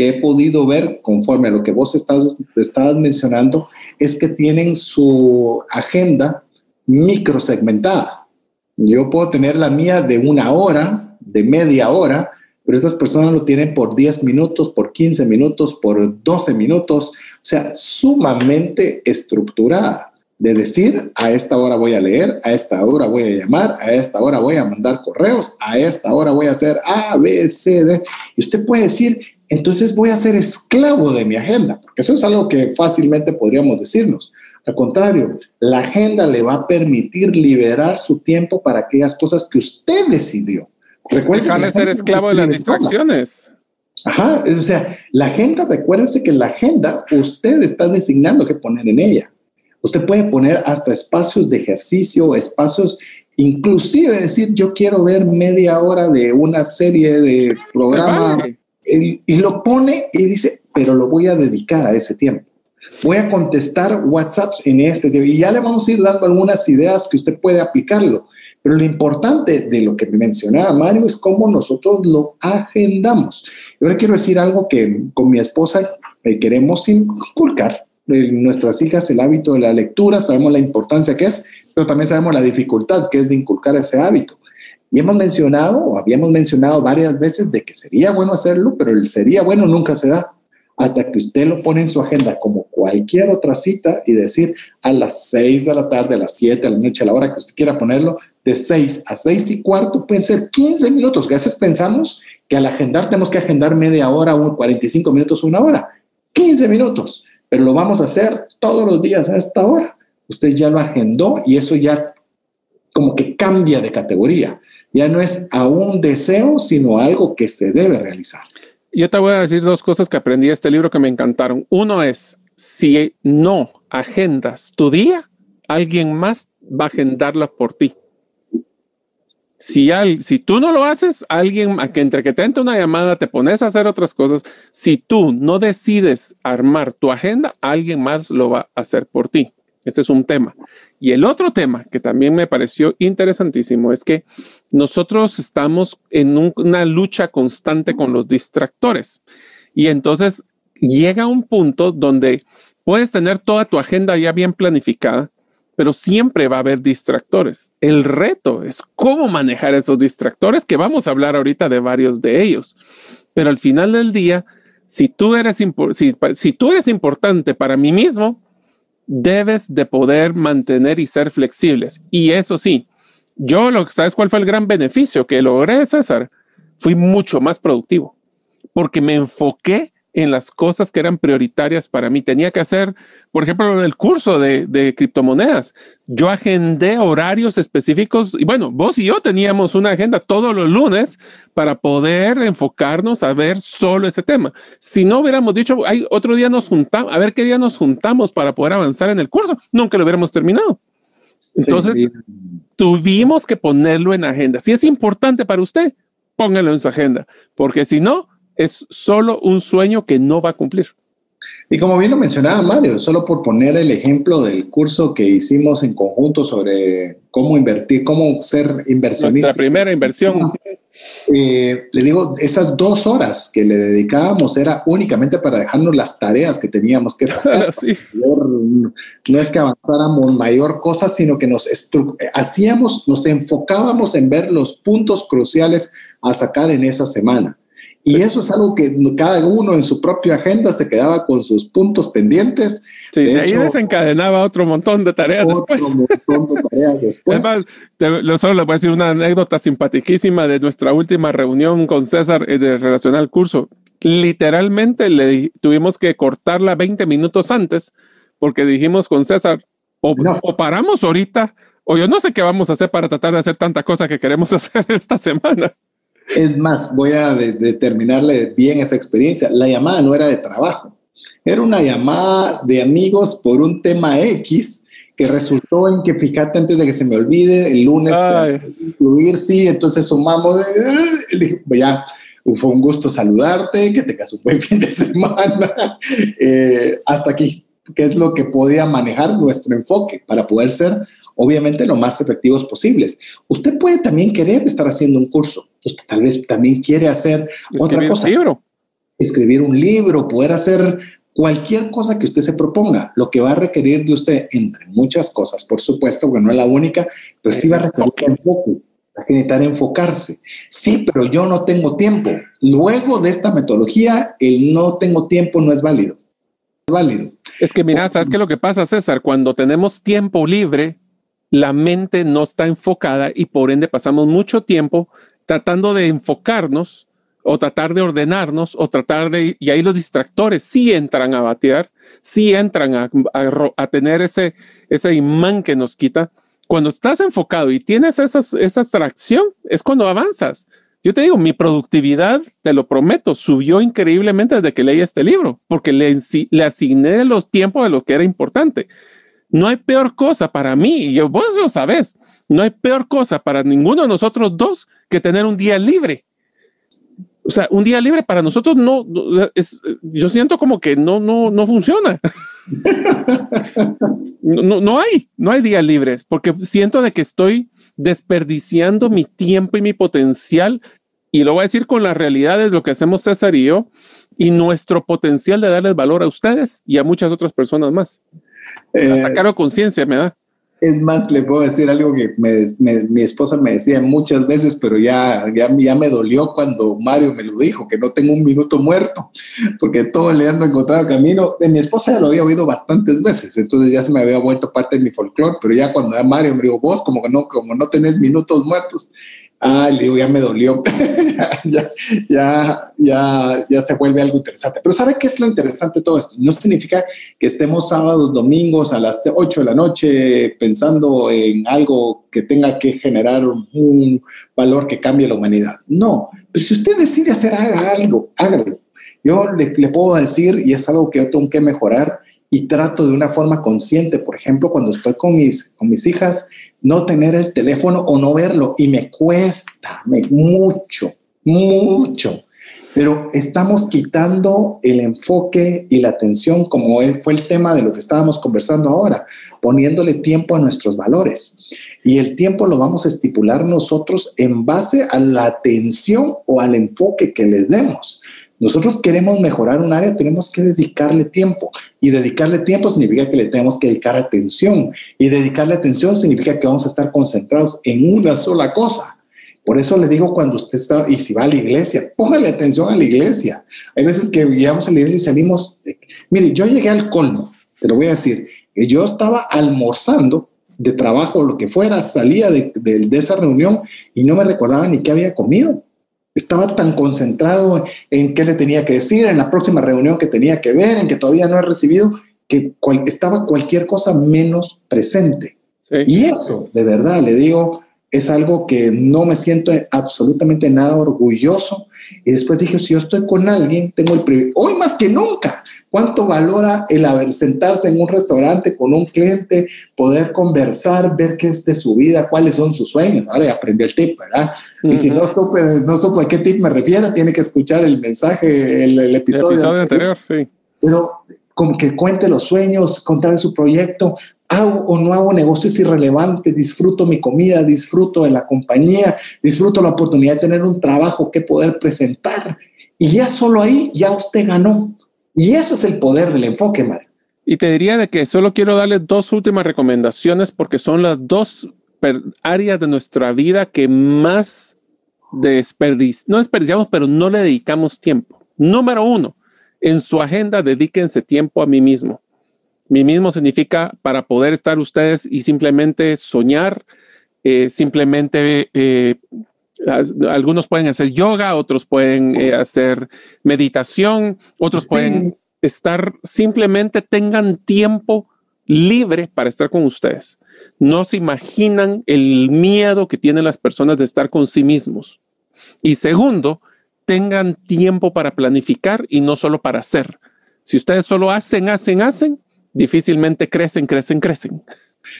Speaker 2: que he podido ver conforme a lo que vos estás, estabas mencionando, es que tienen su agenda microsegmentada. Yo puedo tener la mía de una hora, de media hora, pero estas personas lo tienen por 10 minutos, por 15 minutos, por 12 minutos, o sea, sumamente estructurada. De decir, a esta hora voy a leer, a esta hora voy a llamar, a esta hora voy a mandar correos, a esta hora voy a hacer A, B, C, D. Y usted puede decir, entonces voy a ser esclavo de mi agenda, porque eso es algo que fácilmente podríamos decirnos. Al contrario, la agenda le va a permitir liberar su tiempo para aquellas cosas que usted decidió.
Speaker 1: Recuerde ser esclavo de las distracciones.
Speaker 2: Ajá, o sea, la agenda, recuérdese que la agenda usted está designando qué poner en ella. Usted puede poner hasta espacios de ejercicio, espacios, inclusive decir, yo quiero ver media hora de una serie de programa y lo pone y dice, pero lo voy a dedicar a ese tiempo. Voy a contestar WhatsApp en este tiempo y ya le vamos a ir dando algunas ideas que usted puede aplicarlo. Pero lo importante de lo que mencionaba Mario es cómo nosotros lo agendamos. Yo le quiero decir algo que con mi esposa eh, queremos inculcar. En nuestras hijas el hábito de la lectura, sabemos la importancia que es, pero también sabemos la dificultad que es de inculcar ese hábito. Y hemos mencionado, o habíamos mencionado varias veces, de que sería bueno hacerlo, pero el sería bueno nunca se da. Hasta que usted lo pone en su agenda como cualquier otra cita y decir a las 6 de la tarde, a las 7 de la noche, a la hora que usted quiera ponerlo, de 6 a 6 y cuarto pueden ser 15 minutos. Que a veces pensamos que al agendar tenemos que agendar media hora, 45 minutos, una hora. 15 minutos, pero lo vamos a hacer todos los días a esta hora. Usted ya lo agendó y eso ya como que cambia de categoría ya no es a un deseo, sino algo que se debe realizar.
Speaker 1: Yo te voy a decir dos cosas que aprendí de este libro que me encantaron. Uno es, si no agendas tu día, alguien más va a agendarla por ti. Si, tú no lo haces, alguien que entre que te entre una llamada, te pones a hacer otras cosas. Si tú no decides armar tu agenda, alguien más lo va a hacer por ti. Este es un tema. Y el otro tema que también me pareció interesantísimo es que nosotros estamos en una lucha constante con los distractores. Y entonces llega un punto donde puedes tener toda tu agenda ya bien planificada, pero siempre va a haber distractores. El reto es cómo manejar esos distractores, que vamos a hablar ahorita de varios de ellos. Pero al final del día, si tú eres, si, si tú eres importante para mí mismo, debes de poder mantener y ser flexibles. Y eso sí, yo lo que sabes cuál fue el gran beneficio que logré, César, fui mucho más productivo porque me enfoqué en las cosas que eran prioritarias para mí. Tenía que hacer, por ejemplo, el curso de, de, criptomonedas. Yo agendé horarios específicos y bueno, vos y yo teníamos una agenda todos los lunes para poder enfocarnos a ver solo ese tema. Si no hubiéramos dicho, hay otro día nos juntamos, a ver qué día nos juntamos para poder avanzar en el curso, nunca lo hubiéramos terminado. Entonces, tuvimos que ponerlo en agenda. Si es importante para usted, póngalo en su agenda, porque si no, es solo un sueño que no va a cumplir.
Speaker 2: Y como bien lo mencionaba Mario, solo por poner el ejemplo del curso que hicimos en conjunto sobre cómo invertir, cómo ser inversionista.
Speaker 1: Nuestra primera inversión.
Speaker 2: Eh, le digo, esas dos horas que le dedicábamos era únicamente para dejarnos las tareas que teníamos que sacar. No es que avanzáramos mayor cosa, sino que nos hacíamos, nos enfocábamos en ver los puntos cruciales a sacar en esa semana. Y eso es algo que cada uno en su propia agenda se quedaba con sus puntos pendientes.
Speaker 1: Sí, de, ahí desencadenaba otro montón de tareas otro después. montón de tareas después. Además, te, solo les voy a decir una anécdota simpaticísima de nuestra última reunión con César eh, de relación al curso. Literalmente le tuvimos que cortarla 20 minutos antes porque dijimos con César, o, o paramos ahorita, o yo no sé qué vamos a hacer para tratar de hacer tanta cosa que queremos hacer esta semana.
Speaker 2: Es más, voy a determinarle bien esa experiencia. La llamada no era de trabajo, era una llamada de amigos por un tema X que resultó en que, fíjate, antes de que se me olvide, el lunes incluir, sí, entonces sumamos, ya, fue un gusto saludarte, que te casó un buen fin de semana, eh, hasta aquí, que es lo que podía manejar nuestro enfoque para poder ser obviamente lo más efectivos posibles. Usted puede también querer estar haciendo un curso. Usted tal vez también quiere hacer otra cosa. Un libro. Escribir un libro, poder hacer cualquier cosa que usted se proponga. Lo que va a requerir de usted, entre muchas cosas, por supuesto, que no es la única, pero sí va a requerir enfoque. Va a necesitar enfocarse. Sí, pero yo no tengo tiempo. Luego de esta metodología, el no tengo tiempo no es válido. Es válido.
Speaker 1: Es que mira, ¿sabes qué lo que pasa, César? Cuando tenemos tiempo libre, la mente no está enfocada y por ende pasamos mucho tiempo tratando de enfocarnos o tratar de ordenarnos o tratar de, y ahí los distractores sí entran a batear, sí entran a, a, tener ese, ese imán que nos quita. Cuando estás enfocado y tienes esas, esa atracción, es cuando avanzas. Yo te digo, mi productividad, te lo prometo, subió increíblemente desde que leí este libro, porque le, le asigné los tiempos de lo que era importante. No hay peor cosa para mí, y vos lo sabes, no hay peor cosa para ninguno de nosotros dos que tener un día libre. O sea, un día libre para nosotros no, es, yo siento como que no, no, no funciona. no, no hay, no hay días libres porque siento de que estoy desperdiciando mi tiempo y mi potencial. Y lo voy a decir con la realidad de lo que hacemos César y yo y nuestro potencial de darles valor a ustedes y a muchas otras personas más. Hasta eh, caro conciencia me da.
Speaker 2: Es más, le puedo decir algo que mi esposa me decía muchas veces, pero ya, ya, ya me dolió cuando Mario me lo dijo, que no tengo un minuto muerto, porque todo le ando encontrado camino. De mi esposa ya lo había oído bastantes veces, entonces ya se me había vuelto parte de mi folclore, pero ya cuando ya Mario me dijo, vos como que no, como no tenés minutos muertos, Ah, le digo, ya me dolió. ya, ya, ya, ya se vuelve algo interesante. Pero ¿sabe qué es lo interesante de todo esto? No significa que estemos sábados, domingos a las 8 de la noche pensando en algo que tenga que generar un valor que cambie la humanidad. No, pero si usted decide hacer algo, hágalo. Yo le, le puedo decir, y es algo que yo tengo que mejorar, y trato de una forma consciente, por ejemplo, cuando estoy con mis, con mis hijas, no tener el teléfono o no verlo y me cuesta me, mucho, mucho. Pero estamos quitando el enfoque y la atención, como fue el tema de lo que estábamos conversando ahora, poniéndole tiempo a nuestros valores. Y el tiempo lo vamos a estipular nosotros en base a la atención o al enfoque que les demos. Nosotros queremos mejorar un área, tenemos que dedicarle tiempo. Y dedicarle tiempo significa que le tenemos que dedicar atención. Y dedicarle atención significa que vamos a estar concentrados en una sola cosa. Por eso le digo cuando usted está, y si va a la iglesia, póngale atención a la iglesia. Hay veces que llegamos a la iglesia y salimos. mire, yo llegué al colmo, te lo voy a decir. Yo estaba almorzando de trabajo o lo que fuera, salía de, de esa reunión y no me recordaba ni qué había comido Estaba tan concentrado en qué le tenía que decir, en la próxima reunión que tenía que ver, en que todavía no he recibido, que estaba cualquier cosa menos presente. Y eso, de verdad, le digo, es algo que no me siento absolutamente nada orgulloso. Y después dije, si yo estoy con alguien, tengo el privilegio, hoy más que nunca, ¿cuánto valora el haber sentarse en un restaurante con un cliente, poder conversar, ver qué es de su vida, cuáles son sus sueños? Ahora ya aprendió el tip, ¿verdad? Y si no supe, no supe a qué tip me refiero, tiene que escuchar el mensaje, el, episodio, el episodio anterior. Sí. Pero como que cuente los sueños, contar su proyecto, hago o no hago negocio es irrelevante, disfruto mi comida, disfruto de la compañía, disfruto la oportunidad de tener un trabajo que poder presentar. Y ya solo ahí, ya usted ganó. Y eso es el poder del enfoque, Mario.
Speaker 1: Y te diría de que solo quiero darle dos últimas recomendaciones porque son las dos áreas de nuestra vida que más desperdiciamos, no desperdiciamos, pero no le dedicamos tiempo. Número uno, en su agenda dedíquense tiempo a mí mismo. Mí mismo significa para poder estar ustedes y simplemente soñar, eh, simplemente eh, algunos pueden hacer yoga, otros pueden eh, hacer meditación, otros pueden estar, simplemente tengan tiempo libre para estar con ustedes. No se imaginan el miedo que tienen las personas de estar con sí mismos. Y segundo, tengan tiempo para planificar y no solo para hacer. Si ustedes solo hacen, hacen, hacen, difícilmente crecen, crecen, crecen.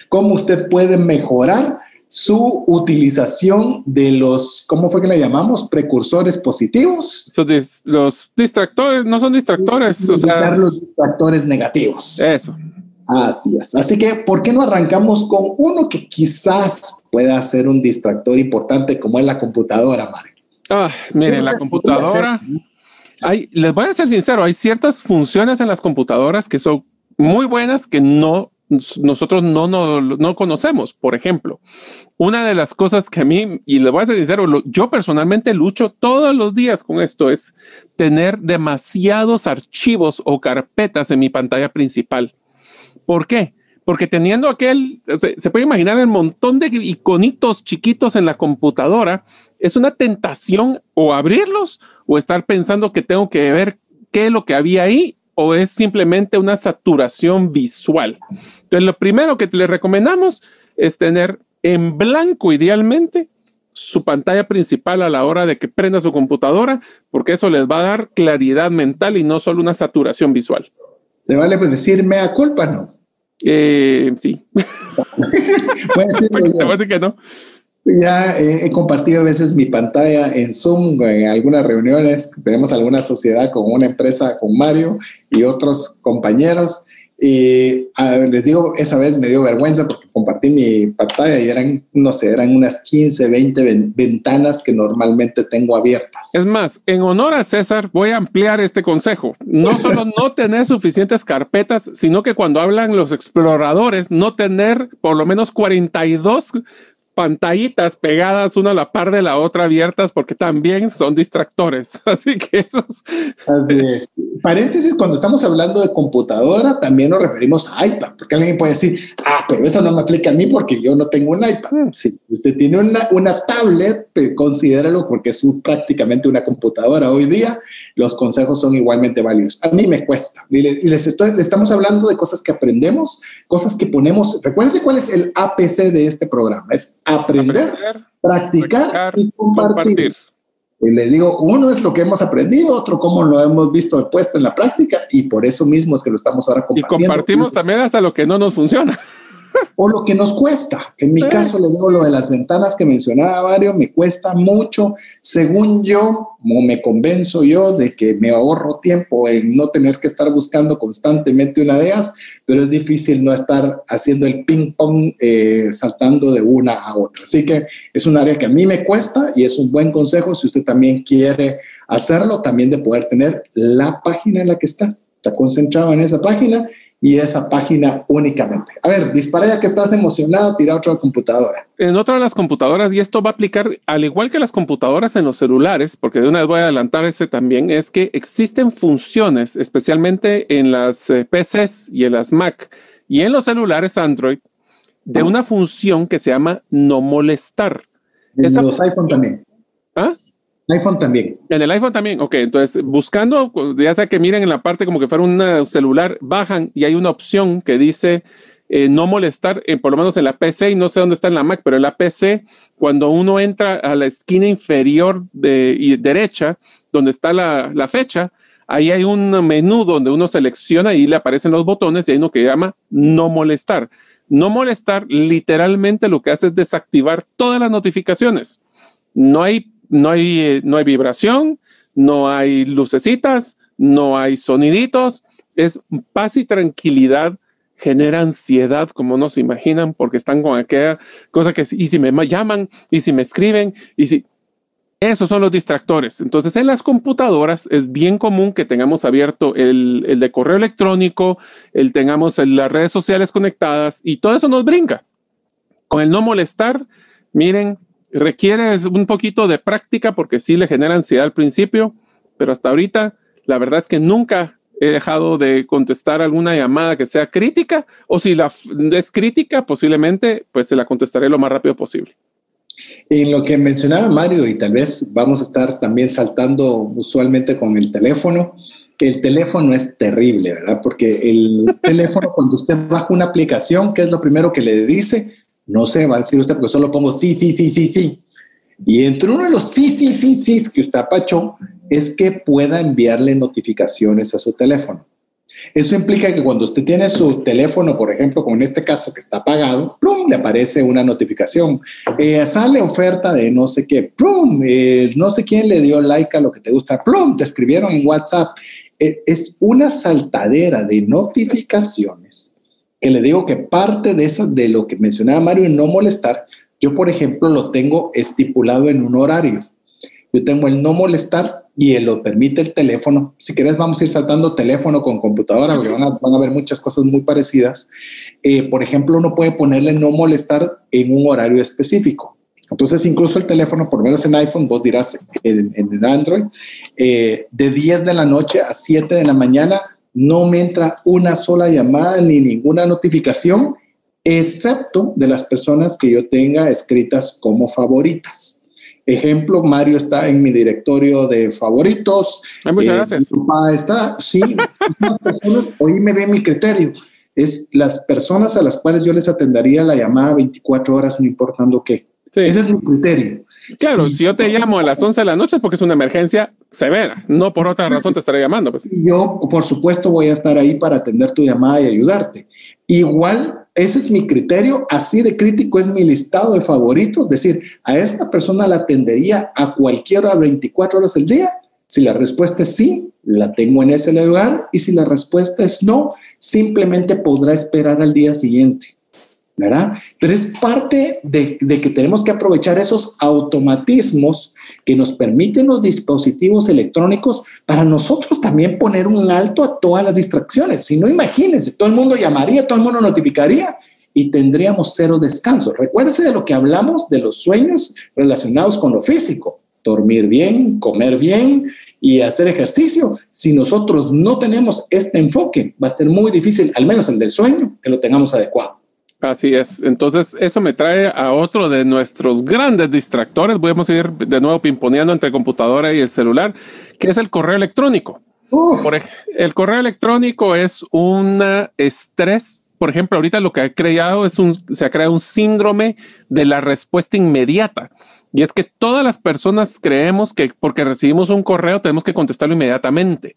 Speaker 2: ¿Cómo usted puede mejorar su utilización de los, ¿cómo fue que le llamamos? Precursores positivos.
Speaker 1: Los, distractores, no son distractores.
Speaker 2: O sea, los distractores negativos.
Speaker 1: Eso.
Speaker 2: Así es. Así que, ¿por qué no arrancamos con uno que quizás pueda ser un distractor importante como es la computadora, Mario?
Speaker 1: Ah, miren, la computadora. Hay, les voy a ser sincero, hay ciertas funciones en las computadoras que son muy buenas que no nosotros no, no, no, conocemos. Por ejemplo, una de las cosas que a mí, y les voy a ser sincero, yo personalmente lucho todos los días con esto, es tener demasiados archivos o carpetas en mi pantalla principal. ¿Por qué? Porque teniendo aquel, se, puede imaginar el montón de iconitos chiquitos en la computadora, es una tentación o abrirlos o estar pensando que tengo que ver qué es lo que había ahí o es simplemente una saturación visual. Entonces, lo primero que le recomendamos es tener en blanco idealmente su pantalla principal a la hora de que prenda su computadora, porque eso les va a dar claridad mental y no solo una saturación visual.
Speaker 2: Se vale pues decir mea culpa, ¿no?
Speaker 1: Eh, sí.
Speaker 2: Puede decir que no. Ya he compartido a veces mi pantalla en Zoom, en algunas reuniones, tenemos alguna sociedad con una empresa, con Mario y otros compañeros. Y les digo, esa vez me dio vergüenza porque compartí mi pantalla y eran, no sé, eran unas 15, 20 ventanas que normalmente tengo abiertas.
Speaker 1: Es más, en honor a César, voy a ampliar este consejo. No solo no tener suficientes carpetas, sino que cuando hablan los exploradores, no tener por lo menos 42 pantallitas pegadas una a la par de la otra abiertas porque también son distractores. Así que esos...
Speaker 2: Así es. Paréntesis, cuando estamos hablando de computadora, también nos referimos a iPad, porque alguien puede decir, ah, pero eso no me aplica a mí porque yo no tengo un iPad. Mm. Si usted tiene una, una tablet, pues, considéralo porque es prácticamente una computadora hoy día. Los consejos son igualmente válidos. A mí me cuesta. Y les, estoy, estamos hablando de cosas que aprendemos, cosas que ponemos. Recuérdense cuál es el APC de este programa. Es aprender, practicar, y compartir. Y le digo, uno es lo que hemos aprendido, otro cómo lo hemos visto puesto en la práctica y por eso mismo es que lo estamos ahora
Speaker 1: compartiendo. Y compartimos también hasta lo que no nos funciona
Speaker 2: o lo que nos cuesta. En mi caso, le digo lo de las ventanas que mencionaba Mario, me cuesta mucho, según yo, como me convenzo yo de que me ahorro tiempo en no tener que estar buscando constantemente una de ellas, pero es difícil no estar haciendo el ping pong eh, saltando de una a otra. Así que es un área que a mí me cuesta y es un buen consejo si usted también quiere hacerlo, también de poder tener la página en la que está. Está concentrado en esa página y esa página únicamente. A ver, dispara ya que estás emocionado, tira otra computadora.
Speaker 1: En otra de las computadoras, y esto va a aplicar al igual que las computadoras en los celulares, porque de una vez voy a adelantar este también, es que existen funciones, especialmente en las eh, PCs y en las Mac y en los celulares Android, de una función que se llama no molestar.
Speaker 2: En los iPhone también.
Speaker 1: ¿Ah?
Speaker 2: iPhone también.
Speaker 1: En el iPhone también, ok. Entonces, buscando, ya sea que miren en la parte como que fuera un celular, bajan y hay una opción que dice eh, no molestar, eh, por lo menos en la PC, y no sé dónde está en la Mac, pero en la PC, cuando uno entra a la esquina inferior de, y derecha, donde está la, la fecha, ahí hay un menú donde uno selecciona y le aparecen los botones y hay uno que llama no molestar. No molestar literalmente lo que hace es desactivar todas las notificaciones. No hay, no hay, eh, no hay vibración, no hay lucecitas, no hay soniditos. Es paz y tranquilidad genera ansiedad, como no se imaginan, porque están con aquella cosa que, y si me llaman, y si me escriben, y si... Esos son los distractores. Entonces, en las computadoras es bien común que tengamos abierto el, el de correo electrónico, el tengamos en las redes sociales conectadas y todo eso nos brinca. Con el no molestar, miren, requiere un poquito de práctica porque sí le genera ansiedad al principio, pero hasta ahorita la verdad es que nunca he dejado de contestar alguna llamada que sea crítica o si la es crítica, posiblemente pues se la contestaré lo más rápido posible.
Speaker 2: En lo que mencionaba Mario, y tal vez vamos a estar también saltando usualmente con el teléfono, que el teléfono es terrible, ¿verdad? Porque el teléfono, cuando usted baja una aplicación, ¿qué es lo primero que le dice? No sé, va a decir usted, porque solo pongo sí, sí, sí, sí, sí. Y entre uno de los sí, sí, sí, sí que usted apachó, es que pueda enviarle notificaciones a su teléfono. Eso implica que cuando usted tiene su teléfono, por ejemplo, como en este caso que está apagado, ¡plum! le aparece una notificación. Eh, sale oferta de no sé qué, ¡plum! Eh, no sé quién le dio like a lo que te gusta, ¡plum! Te escribieron en WhatsApp. Eh, es una saltadera de notificaciones que le digo que parte de, eso, de lo que mencionaba Mario no molestar, yo, por ejemplo, lo tengo estipulado en un horario. Yo tengo el no molestar y lo permite el teléfono. Si quieres, vamos a ir saltando teléfono con computadora, porque van a, van a ver muchas cosas muy parecidas. Eh, por ejemplo, uno puede ponerle no molestar en un horario específico. Entonces, incluso el teléfono, por menos en iPhone, vos dirás en, en Android, eh, de 10 de la noche a 7 de la mañana, no me entra una sola llamada ni ninguna notificación, excepto de las personas que yo tenga escritas como favoritas. Ejemplo, Mario está en mi directorio de favoritos.
Speaker 1: muchas eh, gracias.
Speaker 2: está, sí, las personas, hoy me ve mi criterio. Es las personas a las cuales yo les atendería la llamada 24 horas, no importando qué. Ese es mi criterio.
Speaker 1: Claro, si yo te llamo a las 11 de la noche es porque es una emergencia severa, no por otra razón te estaré llamando. Pues.
Speaker 2: Yo, por supuesto, voy a estar ahí para atender tu llamada y ayudarte. Igual, ese es mi criterio, así de crítico es mi listado de favoritos, es decir, a esta persona la atendería a cualquier hora 24 horas del día. Si la respuesta es sí, la tengo en ese lugar y si la respuesta es no, simplemente podrá esperar al día siguiente. ¿Verdad? Pero es parte de, que tenemos que aprovechar esos automatismos que nos permiten los dispositivos electrónicos para nosotros también poner un alto a todas las distracciones. Si no, imagínense, todo el mundo llamaría, todo el mundo notificaría y tendríamos cero descanso. Recuérdense de lo que hablamos de los sueños relacionados con lo físico. Dormir bien, comer bien y hacer ejercicio. Si nosotros no tenemos este enfoque, va a ser muy difícil, al menos el del sueño, que lo tengamos adecuado.
Speaker 1: Así es. Entonces, eso me trae a otro de nuestros grandes distractores. Voy a seguir de nuevo pimponeando entre computadora y el celular, que es el correo electrónico. Por el correo electrónico es un estrés. Por ejemplo, ahorita lo que ha creado es un, se ha creado un síndrome de la respuesta inmediata. Y es que todas las personas creemos que porque recibimos un correo tenemos que contestarlo inmediatamente.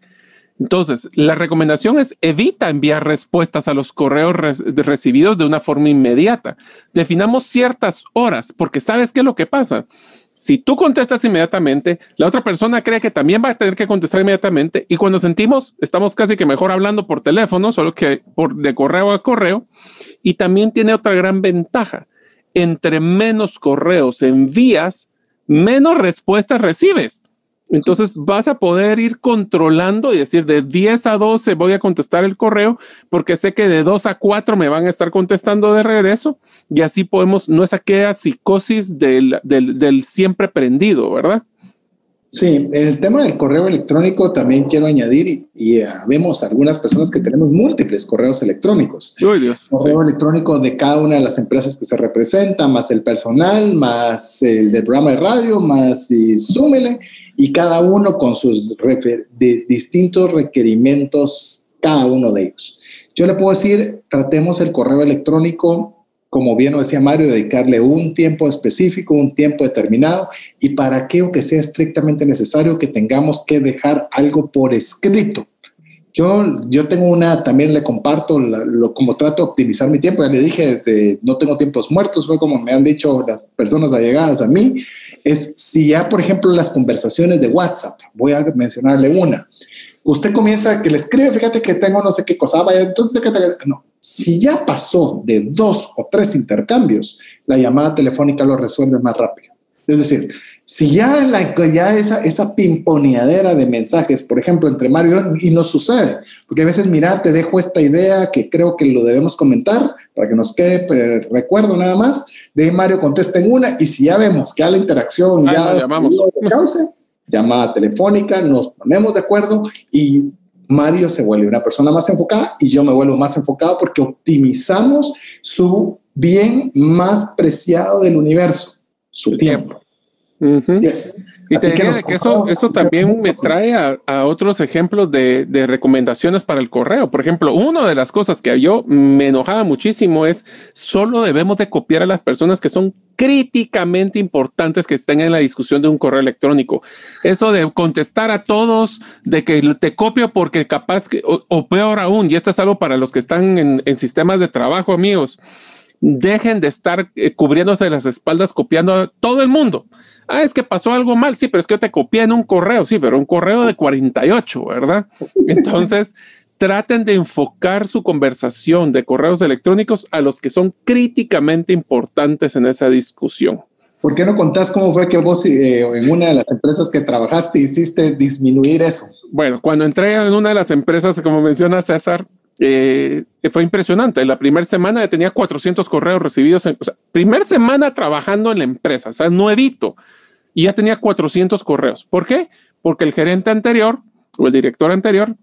Speaker 1: Entonces, la recomendación es evita enviar respuestas a los correos recibidos de una forma inmediata. Definamos ciertas horas, porque sabes qué es lo que pasa. Si tú contestas inmediatamente, la otra persona cree que también va a tener que contestar inmediatamente y cuando sentimos, estamos casi que mejor hablando por teléfono, solo que por de correo a correo. Y también tiene otra gran ventaja. Entre menos correos envías, menos respuestas recibes. Entonces vas a poder ir controlando y decir de 10 a 12 voy a contestar el correo porque sé que de 2 a 4 me van a estar contestando de regreso y así podemos, no es aquella psicosis del, del, siempre prendido, ¿verdad?
Speaker 2: Sí, el tema del correo electrónico también quiero añadir y, vemos algunas personas que tenemos múltiples correos electrónicos.
Speaker 1: Dios.
Speaker 2: Correo electrónico de cada una de las empresas que se representan, más el personal, más el del programa de radio, más y súmele, y cada uno con sus de distintos requerimientos, cada uno de ellos. Yo le puedo decir, tratemos el correo electrónico como bien lo decía Mario, dedicarle un tiempo específico, un tiempo determinado y para aquello que sea estrictamente necesario que tengamos que dejar algo por escrito. Yo, yo tengo una, también le comparto lo, como trato de optimizar mi tiempo. Ya le dije, no tengo tiempos muertos, fue como me han dicho las personas allegadas a mí. Es si ya, por ejemplo, las conversaciones de WhatsApp, voy a mencionarle una. Usted comienza que le escribe, fíjate que tengo no sé qué cosa, vaya, entonces, no, si ya pasó de dos o tres intercambios, la llamada telefónica lo resuelve más rápido. Es decir, si ya, la, ya esa, esa pimponeadera de mensajes, por ejemplo, entre Mario y no sucede, porque a veces, mira, te dejo esta idea que creo que lo debemos comentar para que nos quede recuerdo nada más, de Mario contesta en una y si ya vemos que a la interacción ya
Speaker 1: llamamos.
Speaker 2: de cauce, llamada telefónica, nos ponemos de acuerdo y Mario se vuelve una persona más enfocada y yo me vuelvo más enfocado porque optimizamos su bien más preciado del universo, su tiempo.
Speaker 1: Y te que eso, eso también me trae a, otros ejemplos de, de, recomendaciones para el correo. Por ejemplo, una de las cosas que yo me enojaba muchísimo es solo debemos de copiar a las personas que son críticamente importantes que estén en la discusión de un correo electrónico. Eso de contestar a todos, de que te copio porque capaz que, o, peor aún, y esto es algo para los que están en, en sistemas de trabajo, amigos, dejen de estar eh, cubriéndose las espaldas copiando a todo el mundo. Ah, es que pasó algo mal. Sí, pero es que yo te copié en un correo. Sí, pero un correo de 48, ¿verdad? Entonces, traten de enfocar su conversación de correos electrónicos a los que son críticamente importantes en esa discusión.
Speaker 2: ¿Por qué no contás cómo fue que vos eh, en una de las empresas que trabajaste hiciste disminuir eso?
Speaker 1: Bueno, cuando entré en una de las empresas, como menciona César, eh, fue impresionante. La primera semana tenía 400 correos recibidos. En, o sea, primera semana trabajando en la empresa, o sea, nuevito y ya tenía 400 correos. ¿Por qué? Porque el gerente anterior o el director anterior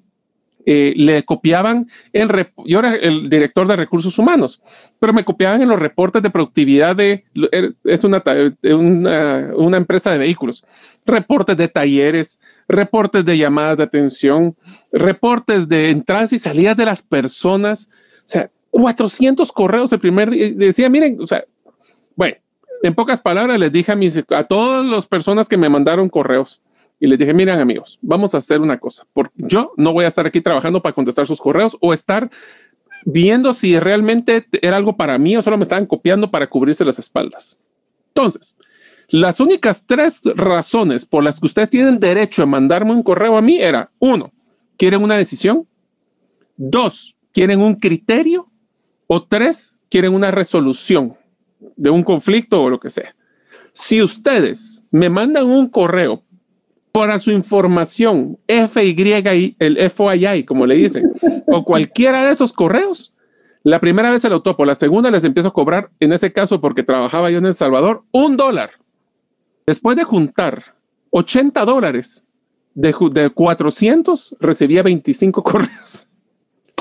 Speaker 1: eh, le copiaban en yo era el director de recursos humanos, pero me copiaban en los reportes de productividad de er, es una, una, una empresa de vehículos, reportes de talleres, reportes de llamadas de atención, reportes de entradas y salidas de las personas, o sea, 400 correos el primer día. Decía, miren, o sea, bueno, en pocas palabras, les dije a, mis, a todas las personas que me mandaron correos y les dije, miren amigos, vamos a hacer una cosa, porque yo no voy a estar aquí trabajando para contestar sus correos o estar viendo si realmente era algo para mí o solo me estaban copiando para cubrirse las espaldas. Entonces, las únicas tres razones por las que ustedes tienen derecho a mandarme un correo a mí era, uno, quieren una decisión, dos, quieren un criterio o tres, quieren una resolución de un conflicto o lo que sea. Si ustedes me mandan un correo para su información, FY, el FYI, como le dicen, o cualquiera de esos correos, la primera vez se lo topo, la segunda les empiezo a cobrar, en ese caso porque trabajaba yo en El Salvador, un dólar. Después de juntar 80 dólares de, de 400, recibía 25 correos.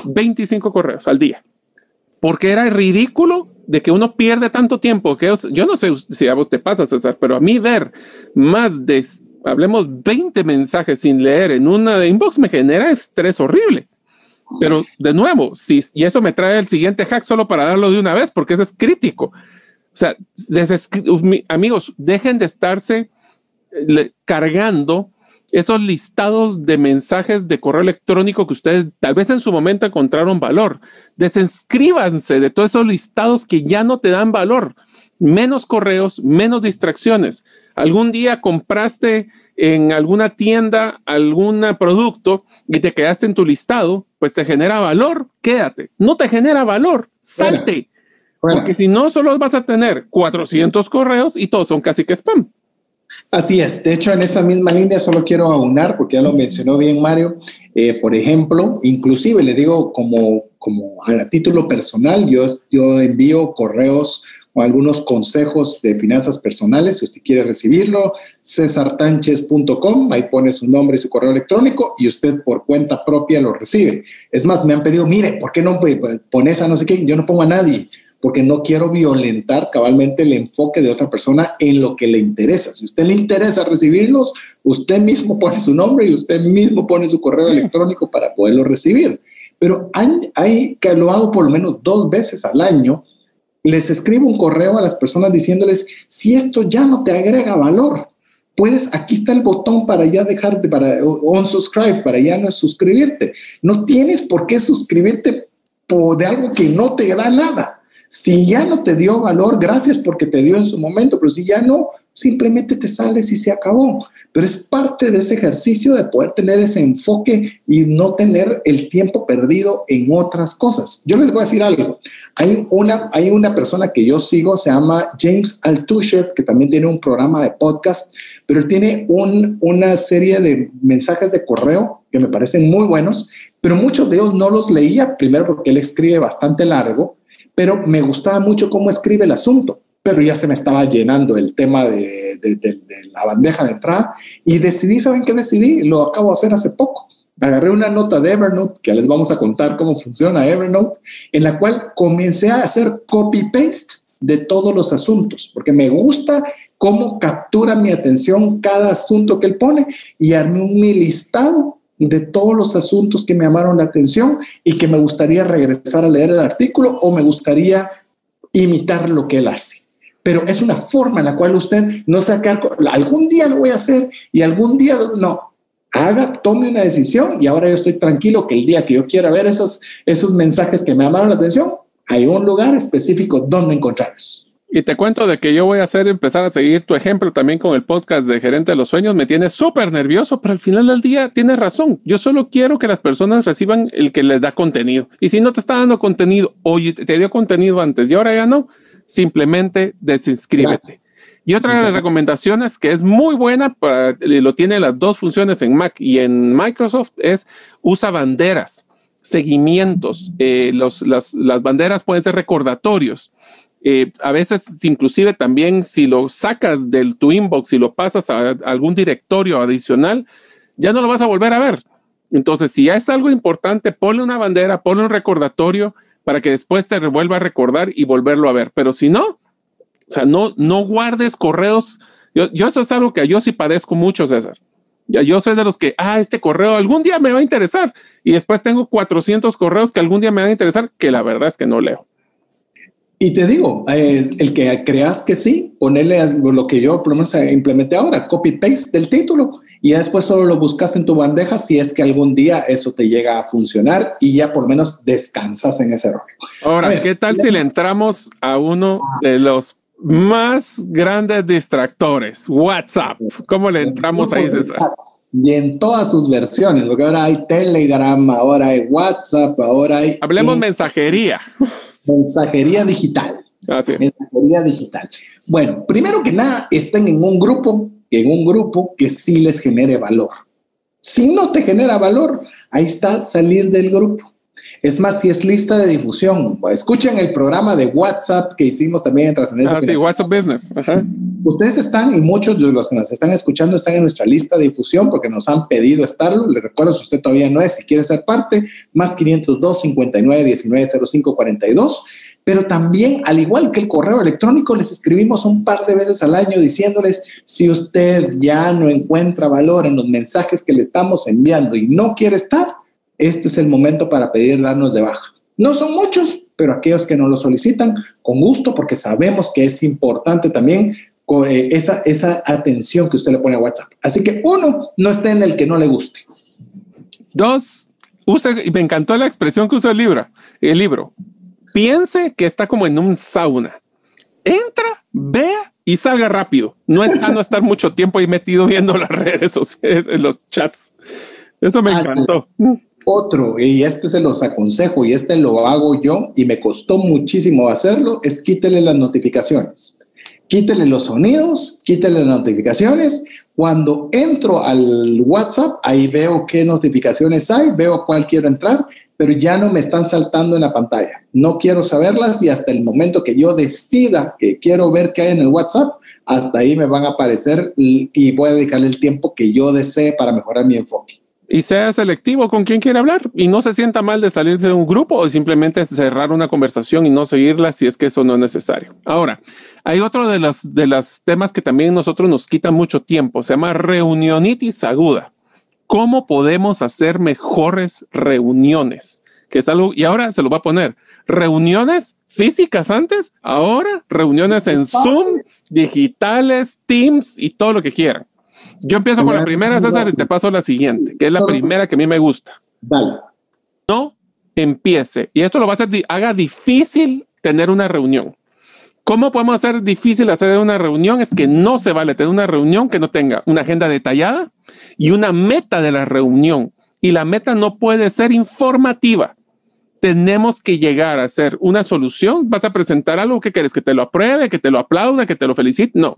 Speaker 1: 25 correos al día. Porque era ridículo de que uno pierde tanto tiempo que yo no sé si a vos te pasa, César, pero a mí ver más de, hablemos, 20 mensajes sin leer en una de inbox me genera estrés horrible. Pero de nuevo, si, y eso me trae el siguiente hack solo para darlo de una vez, porque eso es crítico. O sea, amigos, dejen de estarse eh, cargando esos listados de mensajes de correo electrónico que ustedes tal vez en su momento encontraron valor. Desinscríbanse de todos esos listados que ya no te dan valor. Menos correos, menos distracciones. Algún día compraste en alguna tienda algún producto y te quedaste en tu listado, pues te genera valor, quédate. No te genera valor, salte. Porque si no, solo vas a tener 400 correos y todos son casi que spam.
Speaker 2: Así es. De hecho, en esa misma línea solo quiero aunar, porque ya lo mencionó bien Mario. Eh, por ejemplo, inclusive le digo como, como a título personal, yo, yo envío correos o algunos consejos de finanzas personales, si usted quiere recibirlo, cesartanches.com, ahí pone su nombre y su correo electrónico y usted por cuenta propia lo recibe. Es más, me han pedido, mire, ¿por qué no pones a no sé qué? Yo no pongo a nadie porque no quiero violentar cabalmente el enfoque de otra persona en lo que le interesa. Si usted le interesa recibirlos, usted mismo pone su nombre y usted mismo pone su correo electrónico para poderlo recibir. Pero hay, hay que lo hago por lo menos dos veces al año. Les escribo un correo a las personas diciéndoles, si esto ya no te agrega valor, puedes, aquí está el botón para ya dejarte, para unsubscribe, para ya no suscribirte. No tienes por qué suscribirte por, de algo que no te da nada. Si ya no te dio valor, gracias porque te dio en su momento, pero si ya no, simplemente te sales y se acabó. Pero es parte de ese ejercicio de poder tener ese enfoque y no tener el tiempo perdido en otras cosas. Yo les voy a decir algo. Hay una, hay una persona que yo sigo, se llama James Altucher, que también tiene un programa de podcast, pero tiene un, una serie de mensajes de correo que me parecen muy buenos, pero muchos de ellos no los leía, primero porque él escribe bastante largo pero me gustaba mucho cómo escribe el asunto, pero ya se me estaba llenando el tema de, la bandeja de entrada y decidí, ¿saben qué decidí? Lo acabo de hacer hace poco. Agarré una nota de Evernote, que les vamos a contar cómo funciona Evernote, en la cual comencé a hacer copy-paste de todos los asuntos, porque me gusta cómo captura mi atención cada asunto que él pone y armé un listado de todos los asuntos que me llamaron la atención y que me gustaría regresar a leer el artículo o me gustaría imitar lo que él hace. Pero es una forma en la cual usted no sacar, algún día lo voy a hacer y algún día no. Haga, tome una decisión y ahora yo estoy tranquilo que el día que yo quiera ver esos, esos mensajes que me llamaron la atención, hay un lugar específico donde encontrarlos.
Speaker 1: Y te cuento de que yo voy a hacer empezar a seguir tu ejemplo también con el podcast de Gerente de los Sueños. Me tiene súper nervioso, pero al final del día tienes razón. Yo solo quiero que las personas reciban el que les da contenido. Y si no te está dando contenido, oye, te dio contenido antes y ahora ya no, simplemente desinscríbete. Y otra de las recomendaciones que es muy buena, para, lo tiene las dos funciones en Mac y en Microsoft, es usa banderas, seguimientos. Eh, los, las, las banderas pueden ser recordatorios. Eh, a veces, inclusive también si lo sacas del tu inbox y lo pasas a, algún directorio adicional, ya no lo vas a volver a ver. Entonces, si ya es algo importante, ponle una bandera, ponle un recordatorio para que después te vuelva a recordar y volverlo a ver. Pero si no, o sea, no, no guardes correos. Yo, yo eso es algo que yo sí padezco mucho, César. Yo soy de los que, ah, este correo algún día me va a interesar. Y después tengo 400 correos que algún día me van a interesar, que la verdad es que no leo.
Speaker 2: Y te digo, eh, el que creas que sí, ponerle lo que yo por lo menos implementé ahora, copy paste del título y después solo lo buscas en tu bandeja si es que algún día eso te llega a funcionar y ya por menos descansas en ese error.
Speaker 1: Ahora, ¿qué tal si le entramos a uno de los más grandes distractores, WhatsApp. ¿Cómo le entramos ahí, César?
Speaker 2: Y en todas sus versiones, porque ahora hay Telegram, ahora hay WhatsApp, ahora hay...
Speaker 1: Hablemos mensajería.
Speaker 2: Mensajería digital. Ah, mensajería digital. Bueno, primero que nada, estén en un grupo, en un grupo que sí les genere valor. Si no te genera valor, ahí está salir del grupo. Es más, si es lista de difusión, escuchen el programa de WhatsApp que hicimos también en Trascendencia.
Speaker 1: Ah, sí, WhatsApp Business.
Speaker 2: Ustedes están, y muchos de los que nos están escuchando están en nuestra lista de difusión porque nos han pedido estarlo. Le recuerdo, si usted todavía no es, si quiere ser parte, más 502 59 19 05 42 pero también, al igual que el correo electrónico, les escribimos un par de veces al año diciéndoles si usted ya no encuentra valor en los mensajes que le estamos enviando y no quiere estar, este es el momento para pedir darnos de baja. No son muchos, pero aquellos que nos lo solicitan, con gusto, porque sabemos que es importante también eh, esa, esa atención que usted le pone a WhatsApp. Así que uno, no esté en el que no le guste.
Speaker 1: Dos, use, me encantó la expresión que usó el libro, el libro. Piense que está como en un sauna. Entra, vea y salga rápido. No es sano estar mucho tiempo ahí metido viendo las redes sociales, en los chats. Eso me encantó.
Speaker 2: Otro, y este se los aconsejo y este lo hago yo y me costó muchísimo hacerlo, es quítele las notificaciones. Quítele los sonidos, quítele las notificaciones, Cuando entro al WhatsApp, ahí veo qué notificaciones hay, veo cuál quiero entrar, pero ya no me están saltando en la pantalla. No quiero saberlas y hasta el momento que yo decida que quiero ver qué hay en el WhatsApp, hasta ahí me van a aparecer y voy a dedicarle el tiempo que yo desee para mejorar mi enfoque
Speaker 1: y sea selectivo con quien quiere hablar y no se sienta mal de salirse de un grupo o simplemente cerrar una conversación y no seguirla si es que eso no es necesario. Ahora, hay otro de los de los temas que también nosotros nos quita mucho tiempo, se llama reunionitis aguda. ¿Cómo podemos hacer mejores reuniones? Que es algo, y ahora se lo va a poner, reuniones físicas antes, ahora reuniones en Zoom, digitales, Teams y todo lo que quieran. Yo empiezo con la primera, César, y te paso la siguiente, que es la primera que a mí me gusta.
Speaker 2: Dale.
Speaker 1: No empiece. Y esto lo va a hacer, haga difícil tener una reunión. ¿Cómo podemos hacer difícil hacer una reunión? Es que no se vale tener una reunión que no tenga una agenda detallada y una meta de la reunión. Y la meta no puede ser informativa. Tenemos que llegar a hacer una solución. Vas a presentar algo que quieres que te lo apruebe, que te lo aplaude, que te lo felicite. No,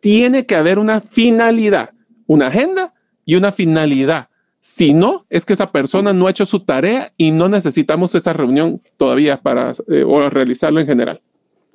Speaker 1: tiene que haber una finalidad, una agenda y una finalidad. Si no, es que esa persona no ha hecho su tarea y no necesitamos esa reunión todavía para eh, realizarlo en general.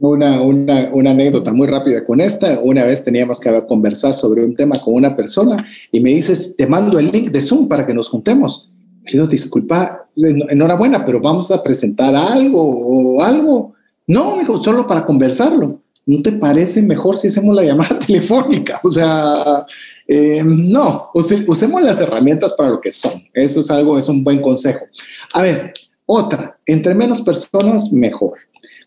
Speaker 2: Una, una, una, anécdota muy rápida con esta. Una vez teníamos que conversar sobre un tema con una persona y me dices, te mando el link de Zoom para que nos juntemos. Le disculpa, enhorabuena, pero vamos a presentar algo o algo. No, me dijo, solo para conversarlo. ¿no te parece mejor si hacemos la llamada telefónica? O sea, eh, no, usemos las herramientas para lo que son. Eso es algo, es un buen consejo. A ver, otra, entre menos personas, mejor.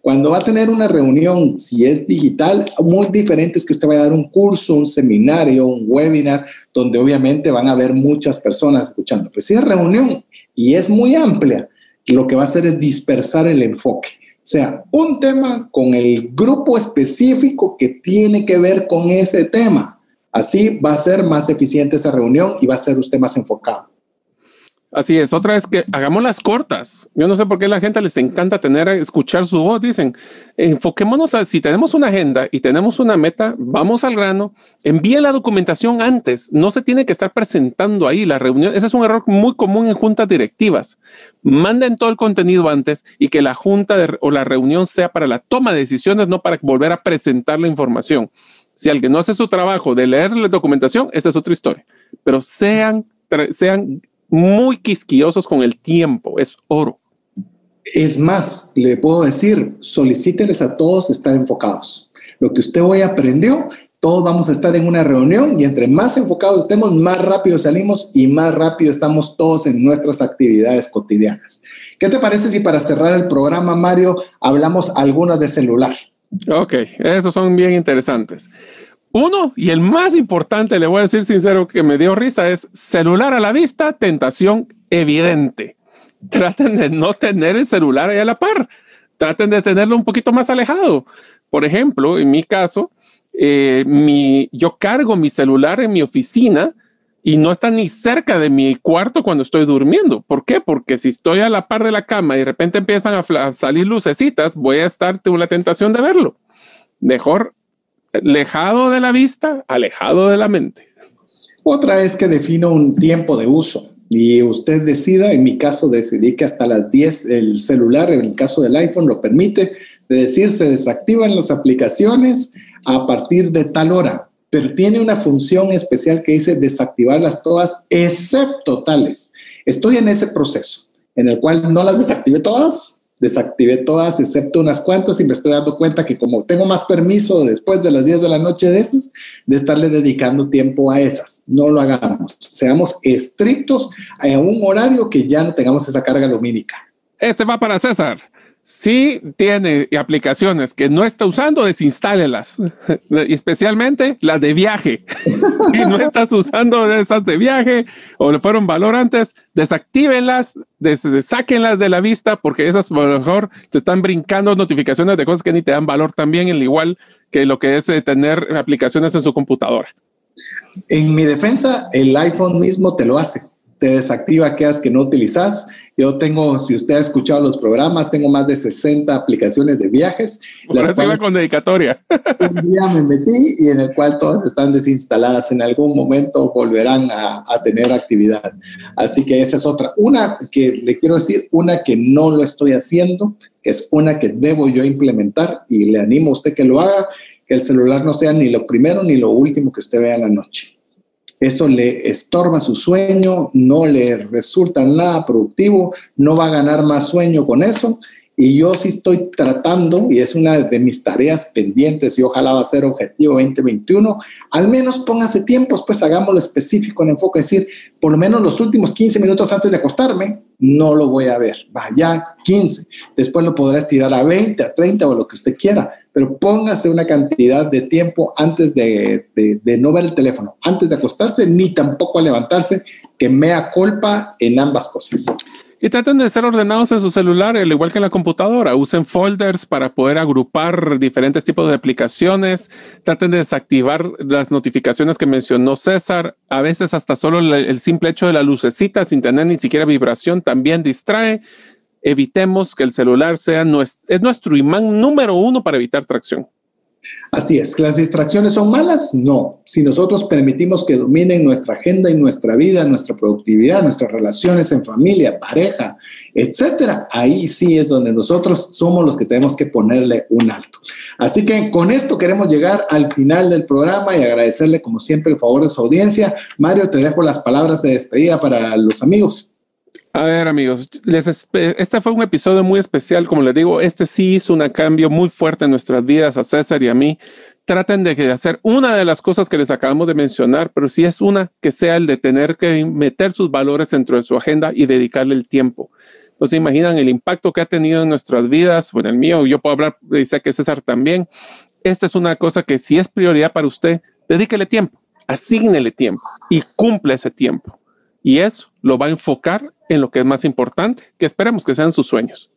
Speaker 2: Cuando va a tener una reunión, si es digital, muy diferente es que usted vaya a dar un curso, un seminario, un webinar, donde obviamente van a haber muchas personas escuchando. Pero si es reunión y es muy amplia, lo que va a hacer es dispersar el enfoque sea un tema con el grupo específico que tiene que ver con ese tema. Así va a ser más eficiente esa reunión y va a ser usted más enfocado.
Speaker 1: Así es, otra vez que hagamos las cortas. Yo no sé por qué a la gente les encanta tener, escuchar su voz. Dicen, enfoquémonos a si tenemos una agenda y tenemos una meta, vamos al grano, envíe la documentación antes. No se tiene que estar presentando ahí la reunión. Ese es un error muy común en juntas directivas. Manden todo el contenido antes y que la junta o la reunión sea para la toma de decisiones, no para volver a presentar la información. Si alguien no hace su trabajo de leer la documentación, esa es otra historia. Pero sean, sean muy quisquillosos con el tiempo, es oro.
Speaker 2: Es más, le puedo decir, solicíteles a todos estar enfocados. Lo que usted hoy aprendió, todos vamos a estar en una reunión y entre más enfocados estemos, más rápido salimos y más rápido estamos todos en nuestras actividades cotidianas. ¿Qué te parece si para cerrar el programa, Mario, hablamos algunas de celular?
Speaker 1: Ok, esos son bien interesantes. Uno, y el más importante, le voy a decir sincero que me dio risa, es celular a la vista, tentación evidente. Traten de no tener el celular ahí a la par. Traten de tenerlo un poquito más alejado. Por ejemplo, en mi caso, eh, yo cargo mi celular en mi oficina y no está ni cerca de mi cuarto cuando estoy durmiendo. ¿Por qué? Porque si estoy a la par de la cama y de repente empiezan a, a salir lucecitas, voy a estar, tengo la tentación de verlo. Mejor Alejado de la vista, alejado de la mente.
Speaker 2: Otra es que defino un tiempo de uso y usted decida, en mi caso decidí que hasta las 10 el celular, en el caso del iPhone lo permite, de decir se desactivan las aplicaciones a partir de tal hora, pero tiene una función especial que dice desactivarlas todas excepto tales. Estoy en ese proceso en el cual no las desactive todas, desactivé todas excepto unas cuantas y me estoy dando cuenta que como tengo más permiso después de las 10 de la noche de esas, de estarle dedicando tiempo a esas. No lo hagamos. Seamos estrictos a un horario que ya no tengamos esa carga lumínica.
Speaker 1: Este va para César. Si tiene aplicaciones que no está usando, desinstálelas, especialmente las de viaje. si no estás usando esas de viaje o le fueron valor antes, desactívenlas, des sáquenlas de la vista porque esas a lo mejor te están brincando notificaciones de cosas que ni te dan valor también, al igual que lo que es eh, tener aplicaciones en su computadora.
Speaker 2: En mi defensa, el iPhone mismo te lo hace te desactiva aquellas que no utilizas. Yo tengo, si usted ha escuchado los programas, tengo más de 60 aplicaciones de viajes.
Speaker 1: Las cuales con dedicatoria.
Speaker 2: Un día me metí y en el cual todas están desinstaladas. En algún momento volverán a, a tener actividad. Así que esa es otra. Una que le quiero decir, una que no lo estoy haciendo, es una que debo yo implementar y le animo a usted que lo haga, que el celular no sea ni lo primero ni lo último que usted vea en la noche. Eso le estorba su sueño, no le resulta nada productivo, no va a ganar más sueño con eso. Y yo sí estoy tratando, y es una de mis tareas pendientes, y ojalá va a ser objetivo 2021, al menos póngase tiempos, pues hagámoslo específico en enfoque, es decir, por lo menos los últimos 15 minutos antes de acostarme, no lo voy a ver. Va, ya 15. Después lo podrá estirar a 20, a 30 o lo que usted quiera. Pero póngase una cantidad de tiempo antes de, de, no ver el teléfono, antes de acostarse, ni tampoco a levantarse, que mea culpa en ambas cosas.
Speaker 1: Y traten de ser ordenados en su celular, al igual que en la computadora. Usen folders para poder agrupar diferentes tipos de aplicaciones. Traten de desactivar las notificaciones que mencionó César. A veces hasta solo el simple hecho de la lucecita sin tener ni siquiera vibración también distrae. Evitemos que el celular sea nuestro, es nuestro imán número uno para evitar tracción.
Speaker 2: Así es, ¿las distracciones son malas? No. Si nosotros permitimos que dominen nuestra agenda y nuestra vida, nuestra productividad, nuestras relaciones en familia, pareja, etcétera, ahí sí es donde nosotros somos los que tenemos que ponerle un alto. Así que con esto queremos llegar al final del programa y agradecerle como siempre el favor de su audiencia. Mario, te dejo las palabras de despedida para los amigos.
Speaker 1: A ver, amigos, este fue un episodio muy especial. Como les digo, este sí hizo un cambio muy fuerte en nuestras vidas, a César y a mí. Traten de hacer una de las cosas que les acabamos de mencionar, pero si es una que sea el de tener que meter sus valores dentro de su agenda y dedicarle el tiempo. No se imaginan el impacto que ha tenido en nuestras vidas. Bueno, el mío, yo puedo hablar, dice que César también. Esta es una cosa que si es prioridad para usted, dedíquele tiempo, asígnele tiempo y cumple ese tiempo. Y eso lo va a enfocar en lo que es más importante, que esperemos que sean sus sueños.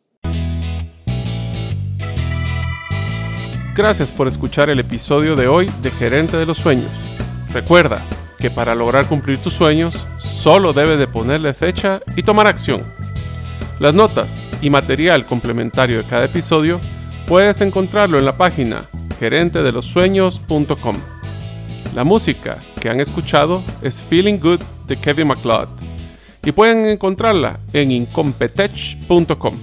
Speaker 1: Gracias por escuchar el episodio de hoy de Gerente de los Sueños. Recuerda que para lograr cumplir tus sueños, solo debes de ponerle fecha y tomar acción. Las notas y material complementario de cada episodio puedes encontrarlo en la página gerentedelosueños.com. La música que han escuchado es Feeling Good de Kevin MacLeod y pueden encontrarla en incompetech.com.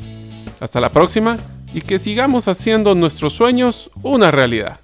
Speaker 1: Hasta la próxima y que sigamos haciendo nuestros sueños una realidad.